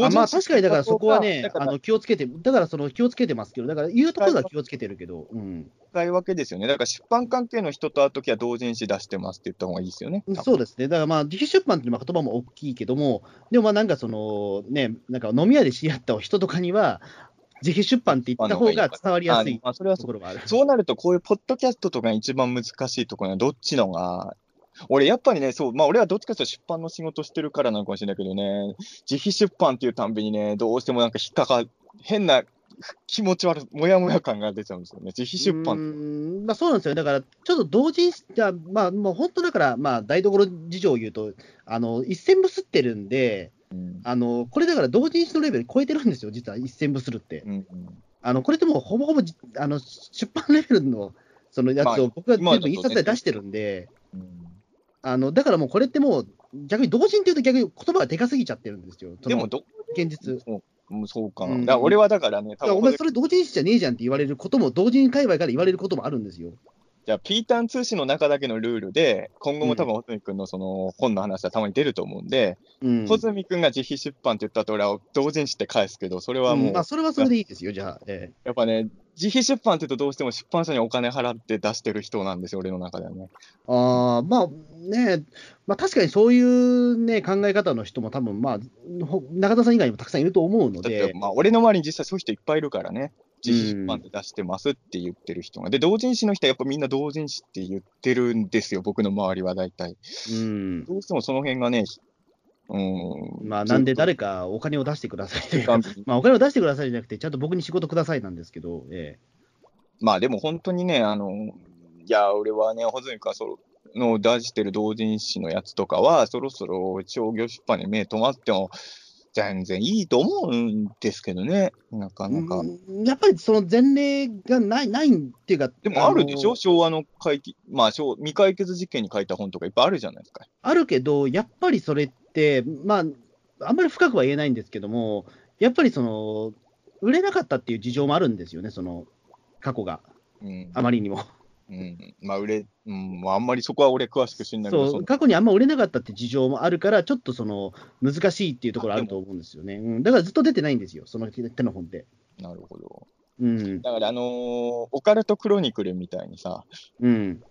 まあ確かにだからそこはねあの気をつけて、だからその気をつけてますけど、だから言うところは気をつけてるけど、うん、使い分けですよね。だから出版関係の人と会うときは同人誌出してますって言った方がいいですよね。そうですね、だからまあ、自費出版っていう言葉も大きいけども、でもまあなんかその、ね、なんか飲み屋で知り合った人とかには、自費出版って言った方が伝わりやすいあまあそれはそうところがある。そうなると、こういうポッドキャストとかが一番難しいところはどっちのが、俺やっぱりね、そう、まあ俺はどっちかというと出版の仕事してるからなのかもしれないけどね、自費出版っていうたんびにね、どうしてもなんか引っかか、変な気持ち悪い、もやもや感が出ちゃうんですよね。自費出版。んまあ、そうなんですよ、だからちょっと同人誌、じゃあまあ、もう本当だから、まあ、台所事情を言うと、あの一線ぶすってるんで、うんあのこれだから同人誌のレベル超えてるんですよ、実は一線ぶするって。うんうんあのこれってもうほぼほぼじあの出版レベルのそのやつまあを僕が全部印刷で出してるんで、うんあのだからもうこれってもう、逆に同人っていうと逆に言葉がでかすぎちゃってるんですよ、でもど、現実。そううんそうかな。うんだから俺はだからね、多分だからお前、それ同人誌じゃねえじゃんって言われることも、同人界隈から言われることもあるんですよ。じゃあ、ピーターン通信の中だけのルールで、今後も多分、穂積君のその本の話はたまに出ると思うんで、うん穂積君が自費出版って言ったと俺は同人誌って返すけど、それはもう、うんまあ、それはそれでいいですよ、じゃあ。えやっぱね、自費出版って言うとどうしても出版社にお金払って出してる人なんですよ、俺の中ではね。えあーまあね、まあ、確かにそういう、ね、考え方の人も多分まあほ中田さん以外にもたくさんいると思うので、、まあ、俺の周りに実際そういう人いっぱいいるからね。自費出版で出してますって言ってる人が。で、同人誌の人はやっぱみんな同人誌って言ってるんですよ、僕の周りは大体。うんどうしてもその辺がね、うん。まあ、なんで誰かお金を出してくださいというか、ずっとまあ、お金を出してくださいじゃなくて、ちゃんと僕に仕事くださいなんですけど、えまあでも本当にね、あの、いや、俺はね、穂積君はその出してる同人誌のやつとかは、そろそろ商業出版に目止まっても、全然いいと思うんですけどね、なかなか。うんやっぱりその前例がないないっていうか、でもあるでしょ、の昭和の解決、まあ、昭未解決事件に書いた本とかいっぱいあるじゃないですか。あるけど、やっぱりそれって、まあ、あんまり深くは言えないんですけども、やっぱりその、売れなかったっていう事情もあるんですよね、その過去が、うんあまりにも。うん、まあ、売れ、うん、まあ、あんまりそこは俺詳しく知んない過去にあんま売れなかったって事情もあるから、ちょっとその難しいっていうところあると思うんですよね。うん、だからずっと出てないんですよ、その手の本って。なるほど。うん、だから、あのーオカルトクロニクルみたいにさ、うん、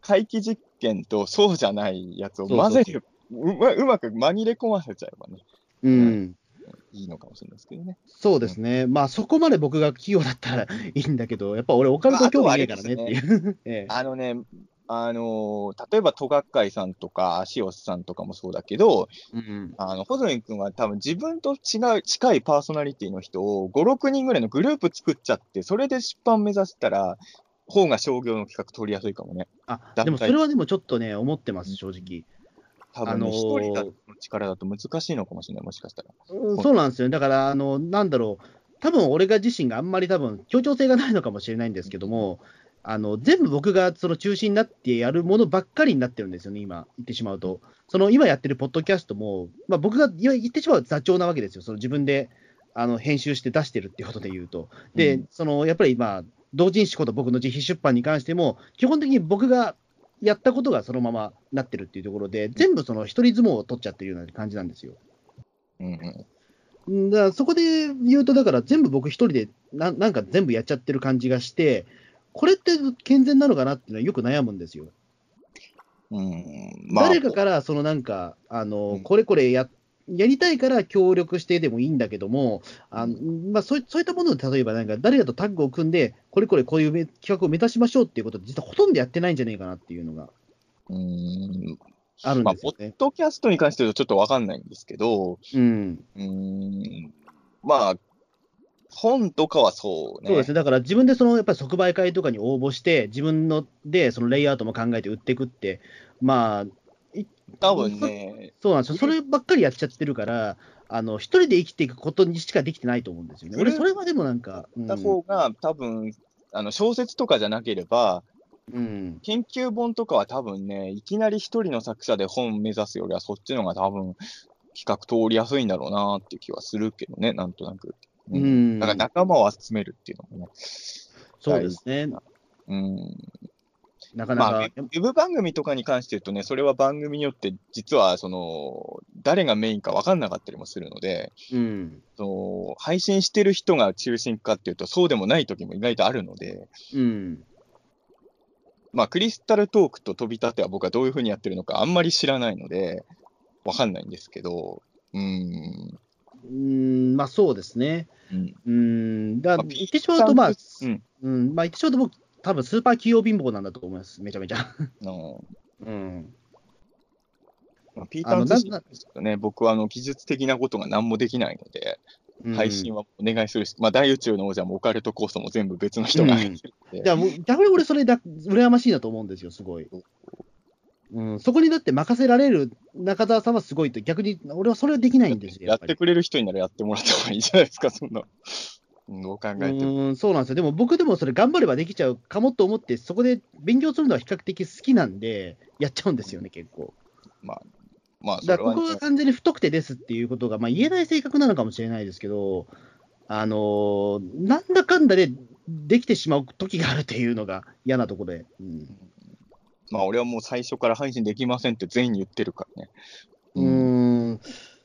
怪奇実験とそうじゃないやつを混ぜる、うまうまく紛れ込ませちゃえばね、うん。いいのかもしれないですけどね。そうですね、まあそこまで僕が器用だったらいいんだけど、やっぱ俺、オカルト興味ねえからねっていう。ええあのね、あのー例えば、戸学会さんとか、足尾さんとかもそうだけど、うんあの、穂積君は多分自分と違う、近いパーソナリティの人を5、6人ぐらいのグループ作っちゃって、それで出版目指したら、方が商業の企画取りやすいかもね。あでもそれはでもちょっとね、思ってます、正直。多分ね、あのー一、人だの力だと難しいのかもしれない、もしかしたら。うんそうなんですよね、だから、あのなんだろう、多分俺が自身があんまり多分協調性がないのかもしれないんですけども、あの全部僕がその中心になってやるものばっかりになってるんですよね、今、言ってしまうと。その今やってるポッドキャストも、まあ、僕が言ってしまうと座長なわけですよ、その自分であの編集して出してるっていうことで言うと。で、うんそのやっぱりまあ、同人誌こと僕の自費出版に関しても、基本的に僕がやったことがそのままなってるっていうところで、全部その一人相撲を取っちゃってるような感じなんですよ。うんだからそこで言うと、だから全部僕一人でななんか全部やっちゃってる感じがして、これって健全なのかなっていうのはよく悩むんですよ。うん、誰かからそのなんか、あのうん。これこれややりたいから協力してでもいいんだけども、あのまあ、そういそういったもので、例えばなんか誰かとタッグを組んで、これこれこういうめ企画を目指しましょうっていうこと、実はほとんどやってないんじゃないかなっていうのがうん、あるんまあ、ポッですよね。ドキャストに関して言うとちょっとわかんないんですけど、うんうん、まあ、本とかはそうね。そうですね、だから自分でそのやっぱり即売会とかに応募して、自分のでそのレイアウトも考えて売っていくって、まあ、多分ね、そうなんですよ、そればっかりやっちゃってるから、あの一人で生きていくことにしかできてないと思うんですよね。俺、それはでもなんか、うんた方が多分、あの小説とかじゃなければ、うん、研究本とかは多分ね、いきなり一人の作者で本目指すよりは、そっちの方が多分、比較通りやすいんだろうなっていう気はするけどね、なんとなく。うんだから仲間を集めるっていうのもね。そうですね、うん。なかなか、まあ、ウェブ番組とかに関して言うとね、それは番組によって、実は、その、誰がメインか分かんなかったりもするので、うん、その配信してる人が中心かっていうと、そうでもない時も意外とあるので、うん、まあ、クリスタルトークと飛び立ては僕はどういうふうにやってるのかあんまり知らないので、わかんないんですけど、うーん。うん、まあそうですね。うん。うん、だまあ言ってしまうと、まあ、うん。うん、まあ言ってしまうと僕、多分スーパー企業貧乏なんだと思います、めちゃめちゃ。のうん、まあピーターンあのな通信ですけどね、僕はあの技術的なことが何もできないので、配信は。はお願いするし、まあ、大宇宙の王者もオカルトコーストも全部別の人が入ってるんで、じゃあもう、逆に俺、それだ、羨ましいなと思うんですよ、すごい。うん、そこにだって任せられる中澤さんはすごいと、逆に俺はそれはできないんですよ。やってくれる人にならやってもらった方がいいじゃないですか、そんな。うんどう考えても。うん、そうなんですよ。でも僕でもそれ頑張ればできちゃうかもと思って、そこで勉強するのは比較的好きなんで、やっちゃうんですよね、結構。まあ、まあ、それは、だからここがね、完全に不特定ですっていうことが、まあ、言えない性格なのかもしれないですけど、あのーなんだかんだでできてしまう時があるっていうのが嫌なところで。うんまあ、俺はもう最初から配信できませんって全員に言ってるからね。うーん、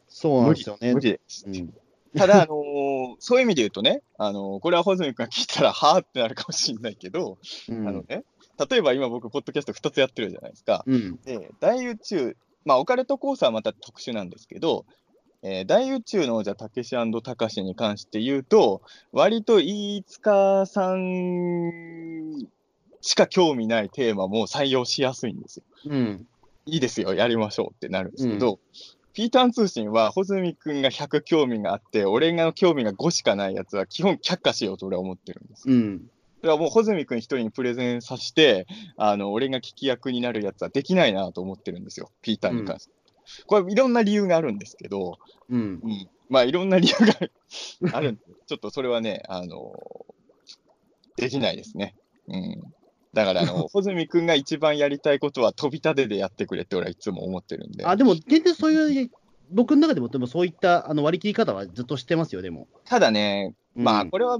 そうなんですよね。無理です。うんただ、あのー そういう意味で言うとね、あのーこれは穂積君が聞いたら、はぁってなるかもしれないけど、うんあのね、例えば今僕、ポッドキャスト2つやってるじゃないですか。うんで、大宇宙、まあ、オカルトコースはまた特殊なんですけど、えー大宇宙の王者、たけしたかしに関して言うと、割と飯塚さんしか興味ないテーマも採用しやすいんですよ。うんいいですよ、やりましょうってなるんですけど、ピーターン通信は、穂積君が100興味があって、俺が興味が5しかないやつは基本却下しようと俺は思ってるんですよ。うんそれはもう穂積君一人にプレゼンさせて、あの、俺が聞き役になるやつはできないなと思ってるんですよ、ピーターに関して。これいろんな理由があるんですけど、うんうん。まあ、いろんな理由があるんで、ちょっとそれはね、あの、できないですね。うん。だから、あの、穂積君が一番やりたいことは飛び立てでやってくれって俺はいつも思ってるんで。あ、でも全然そういう、僕の中でも、でもそういったあの割り切り方はずっとしてますよ、でも。ただね、まあ、うんこれは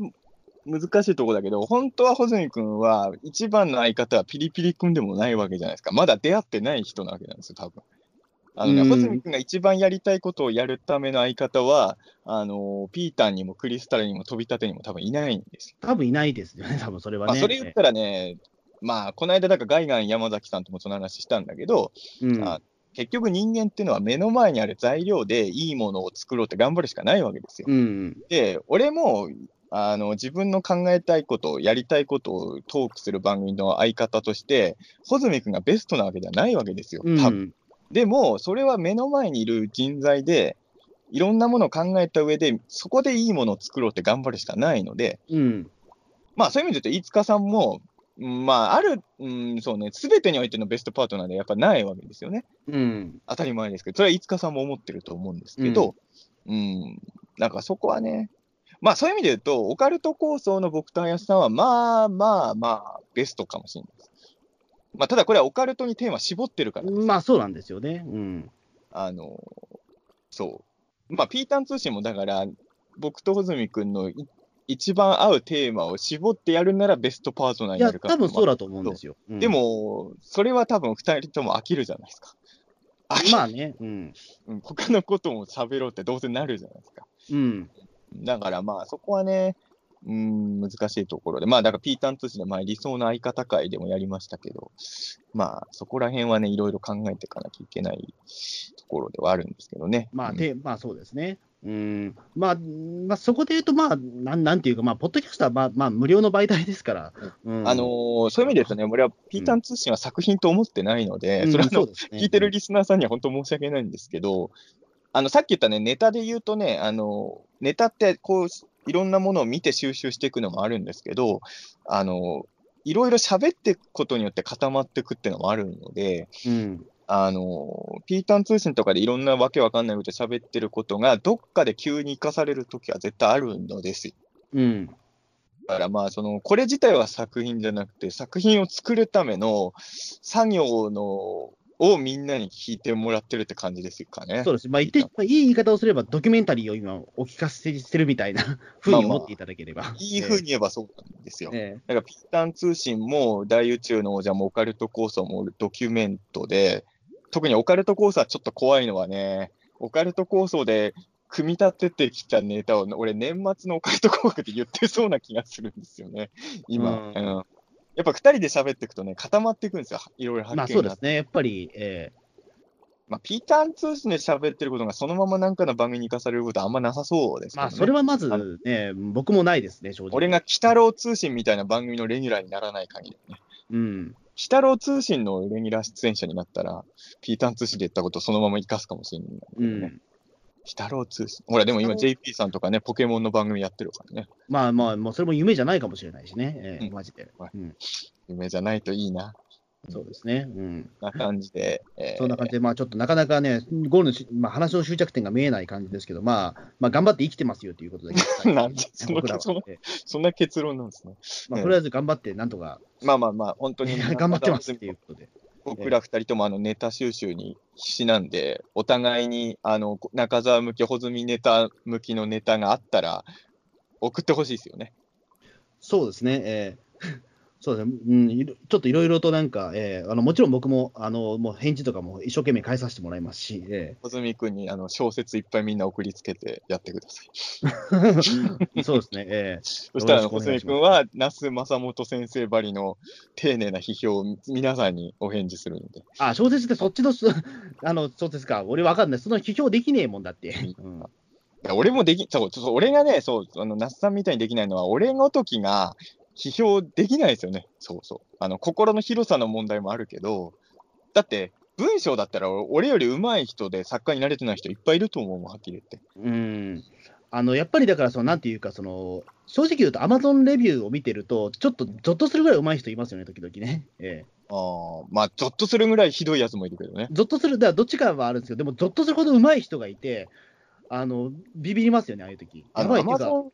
難しいところだけど、本当は穂積君は、一番の相方はピリピリ君でもないわけじゃないですか。まだ出会ってない人なわけなんですよ、多分。あのね、うん穂積君が一番やりたいことをやるための相方は、あの、ピータンにもクリスタルにも飛び立てにも多分いないんですよ。多分いないですよね、多分それはね。まあ、それ言ったらね、まあ、この間、だからガイガン山崎さんともその話したんだけど、うんあ結局人間っていうのは目の前にある材料でいいものを作ろうって頑張るしかないわけですよ。うん。で、俺も、あの、自分の考えたいこと、やりたいことをトークする番組の相方として、穂積君がベストなわけではないわけですよ。う多分ん。でも、それは目の前にいる人材で、いろんなものを考えた上で、そこでいいものを作ろうって頑張るしかないので、うん。まあそういう意味で言うと、飯塚さんも、うんまあ、ある、うん、そうね、すべてにおいてのベストパートナーでやっぱないわけですよね。うん。当たり前ですけど、それは飯塚さんも思ってると思うんですけど、うん、なんかそこはね、まあそういう意味で言うと、オカルト構想の僕と林さんは、まあまあまあ、ベストかもしれないです。まあただこれはオカルトにテーマ絞ってるからまあそうなんですよね。うん。あの、そう。まあ、ピータン通信もだから、僕と穂積君のい一番合うテーマを絞ってやるならベストパートナーいや、になるか多分そうだと思うんですよ。うんで、も、それは多分二人とも飽きるじゃないですか。飽きまあね、うん。うん他のことも喋ろうってどうせなるじゃないですか。うん。だからまあそこはね、うーん、難しいところで、まあだからピータン通信の前理想の相方会でもやりましたけど、まあそこら辺はね、いろいろ考えていかなきゃいけないところではあるんですけどね。まあ、うんてまあそうですね。うん。まあ、まあ、そこで言うと、まあ、なんなんていうか、まあ、ポッドキャストは、まあ、まあ、無料の媒体ですから。うんあのーそういう意味で言うとね、俺はピータン通信は作品と思ってないので、うんそれはね聞いてるリスナーさんには本当申し訳ないんですけど、あのさっき言ったね、ネタで言うとね、あのネタってこういろんなものを見て収集していくのもあるんですけど、あのいろいろ喋っていくことによって固まっていくっていうのもあるので、うん。あのピータン通信とかでいろんなわけわかんないこと喋ってることが、どっかで急に生かされるときは絶対あるのですよ。うん。だからまあその、これ自体は作品じゃなくて、作品を作るための作業のをみんなに聞いてもらってるって感じですかね。そうです。まあ、言って、まあ、いい言い方をすれば、ドキュメンタリーを今、お聞かせしてるみたいな ふうに思っていただければ。いいふうに言えばそうなんですよ。えだからピータン通信も大宇宙の王者もオカルト構想もドキュメントで、特にオカルト構想はちょっと怖いのはね、オカルト構想で組み立ててきたネタを、俺年末のオカルト工学で言ってそうな気がするんですよね、今。うんうんやっぱ二人で喋っていくとね、固まっていくんですよ。いろいろえまあ発見がそうですね。やっぱり、えまあ、ピーターン通信で喋ってることがそのままなんかの番組に生かされることはあんまなさそうですねえまあ、それはまず、ね、僕もないですね、正直。俺が鬼太郎通信みたいな番組のレギュラーにならない限りね。うん。鬼太郎通信のレギュラー出演者になったら、ピーターン通信で言ったことをそのまま生かすかもしれないね。うん。鬼太郎通信。ほら、でも今 JP さんとかね、ポケモンの番組やってるからね。まあまあ、もうそれも夢じゃないかもしれないしね、ええうんマジで。はいうん。夢じゃないといいな。そうですね。うん。な感じで。えーそんな感じで、まあちょっとなかなかね、ゴールのし、まあ、話の終着点が見えない感じですけど、まあ、まあ頑張って生きてますよということで、なんでそのそのええそんな結論なんですね。まあ、とりあえず頑張って、なんとか、まあまあまあ、本当に 頑張ってますっていうことで。僕ら二人ともあのネタ収集に必死なんで、お互いにあの中澤向き、穂積ネタ向きのネタがあったら、送ってほしいですよね。そうですね、えーそうですね、うん、ちょっといろいろとなんか、えーあのもちろん僕もあのもう返事とかも一生懸命返させてもらいますし、え穂積君にあの小説いっぱいみんな送りつけてやってください。ーそうですね、えー。そしたらよろしくお穂願いします。積君は、那須正元先生ばりの丁寧な批評を皆さんにお返事するので。あ、小説ってそっちのすあの小説か、俺わかんない、その批評できねえもんだって。うん。俺もでき、そう、そう俺がね、そう、あの、那須さんみたいにできないのは、俺の時が批評できないですよね。そうそう。あの、心の広さの問題もあるけど、だって、文章だったら俺より上手い人で作家になれてない人いっぱいいると思うもん、はっきり言って。うんあのやっぱりだからその、なんていうか、その正直言うと、アマゾンレビューを見てると、ちょっとゾッとするぐらい上手い人いますよね、時々ね。ええああ、まあ、ゾッとするぐらいひどいやつもいるけどね。ゾッとする、だからどっちかはあるんですけど、でもゾッとするほど上手い人がいて、あの、ビビりますよね、ああいう時。あの、アいっていうか、マゾ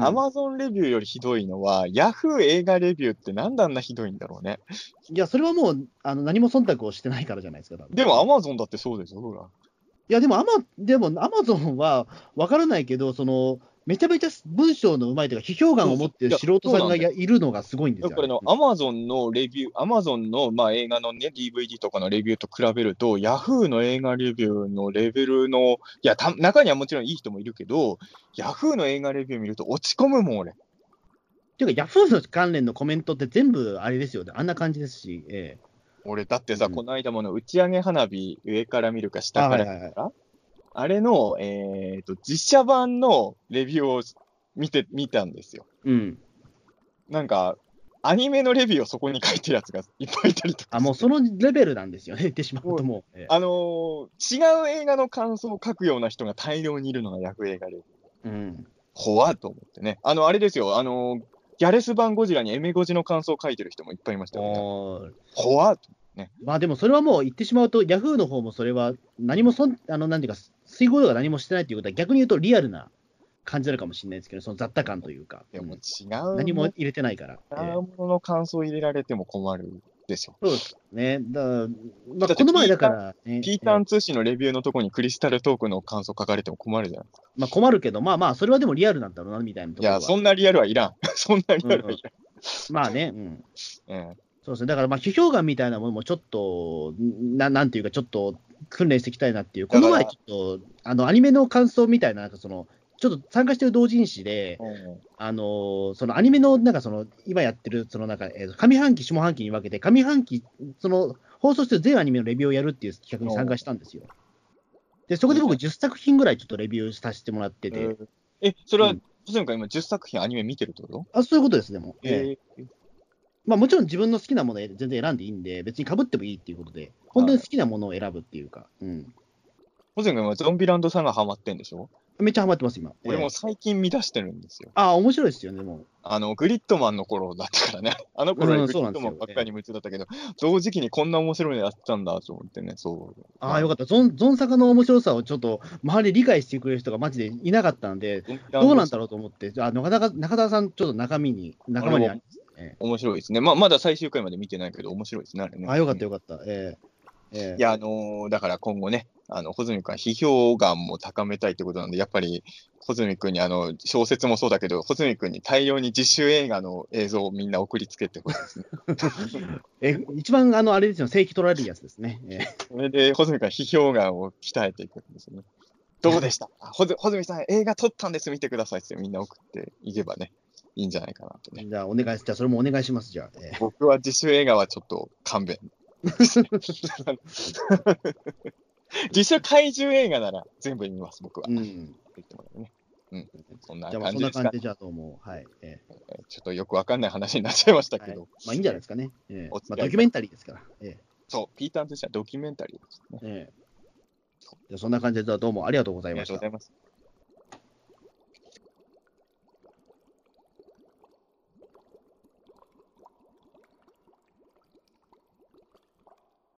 アマゾンレビューよりひどいのは、ヤフー映画レビューってなんであんなひどいんだろうね。いや、それはもう、あの、何も忖度をしてないからじゃないですか、多分でもアマゾンだってそうでしょ、ほら。いや、でも、アマ、でも、アマゾンは分からないけど、その、めちゃめちゃ文章のうまいというか、批評眼を持ってる素人さんがやいるのがすごいんですよ。だからの、アマゾンのレビュー、アマゾンの、まあ、映画のね、DVD とかのレビューと比べると、ヤフーの映画レビューのレベルの、いや、た中にはもちろんいい人もいるけど、ヤフーの映画レビュー見ると落ち込むもん、俺。っていうか、ヤフーの関連のコメントって全部あれですよね、あんな感じですし、え俺、だってさ、うんこの間もの打ち上げ花火、上から見るかえ下から見るか、あれの、えっ、と、実写版のレビューを見て、見たんですよ。うん。なんか、アニメのレビューをそこに書いてるやつがいっぱいいたりとか。あ、もうそのレベルなんですよね、言ってしまうともう。ええあのー違う映画の感想を書くような人が大量にいるのがヤフー映画レビュー。うん。怖っと思ってね。あの、あれですよ、あのーギャレス版ゴジラにエメゴジの感想を書いてる人もいっぱいいましたよ、ね。怖っと。まあでもそれはもう言ってしまうと、ヤフーの方もそれは何もそん、あの、なんていうか、水合度が何もしてないということは、逆に言うとリアルな感じなのかもしれないですけど、その雑多感というか、でもうん違う。何も入れてないから。ええ違うものの感想を入れられても困るでしょ。そうですね。だから、まあ、この前だから、ね、ピーターン通信のレビューのとこにクリスタルトークの感想書かれても困るじゃん。まあ困るけど、まあまあ、それはでもリアルなんだろうな、みたいなところは。いや、そんなリアルはいらん。そんなリアルはいまあね、うん。らん。うんそうですね。だから、まあ、批評眼みたいなものもちょっと、ななんていうか、ちょっと訓練していきたいなっていう。この前、ちょっと、あの、アニメの感想みたいな、なんかその、ちょっと参加してる同人誌で、あのーそのアニメの、なんかその、今やってる、そのなんか、えー上半期、下半期に分けて、上半期、その、放送してる全アニメのレビューをやるっていう企画に参加したんですよ。で、そこで僕10作品ぐらいちょっとレビューさせてもらってて、え、それはうん、今10作品アニメ見てるってこと？あ、そういうことです、でも。えええまあもちろん自分の好きなものを全然選んでいいんで、別に被ってもいいっていうことで、本当に好きなものを選ぶっていうか、うん。細野君今ゾンビランドさんがハマってんでしょ？めっちゃハマってます、今。俺もええ最近見出してるんですよ。あ、面白いですよね、もう。あの、グリッドマンの頃だったからね。あの頃うんはグリッドマンばっかり夢中だったけど、同時期にこんな面白いのやってたんだと思ってね、そう。ああ、よかった。ゾン、ゾン坂の面白さをちょっと、周りで理解してくれる人がマジでいなかったんで、たどうなんだろうと思って、あ、中田、中田さん、ちょっと中身に、仲間に面白いですね。まあ、まだ最終回まで見てないけど、面白いですね、あれね。あ、よかったよかった。ええええいや、あのーだから今後ね、あの、穂積君は批評眼も高めたいってことなんで、やっぱり、穂積君にあの、小説もそうだけど、穂積君に大量に実習映画の映像をみんな送りつけてほしいですね。え、一番、あの、あれですよ、正規取られるやつですね。ええそれで、穂積君は批評眼を鍛えていくんですね。どうでした？穂積穂積さん、映画撮ったんです、見てくださいってみんな送っていけばね、いいんじゃないかなとね。じゃあ、お願いし、じゃあ、それもお願いします、じゃあ。ええ僕は自主映画はちょっと勘弁。実写怪獣映画なら全部見ます、僕は。うん。そんな感じでじ。ゃあ、どうも、はい。ええちょっとよくわかんない話になっちゃいましたはいけど、まあ、いいんじゃないですかね。ええまあ、ドキュメンタリーですから。えそう、ピーターンとしてはドキュメンタリーですね。えええじゃあ、そんな感じで、どうもありがとうございましたありがとうござ。います。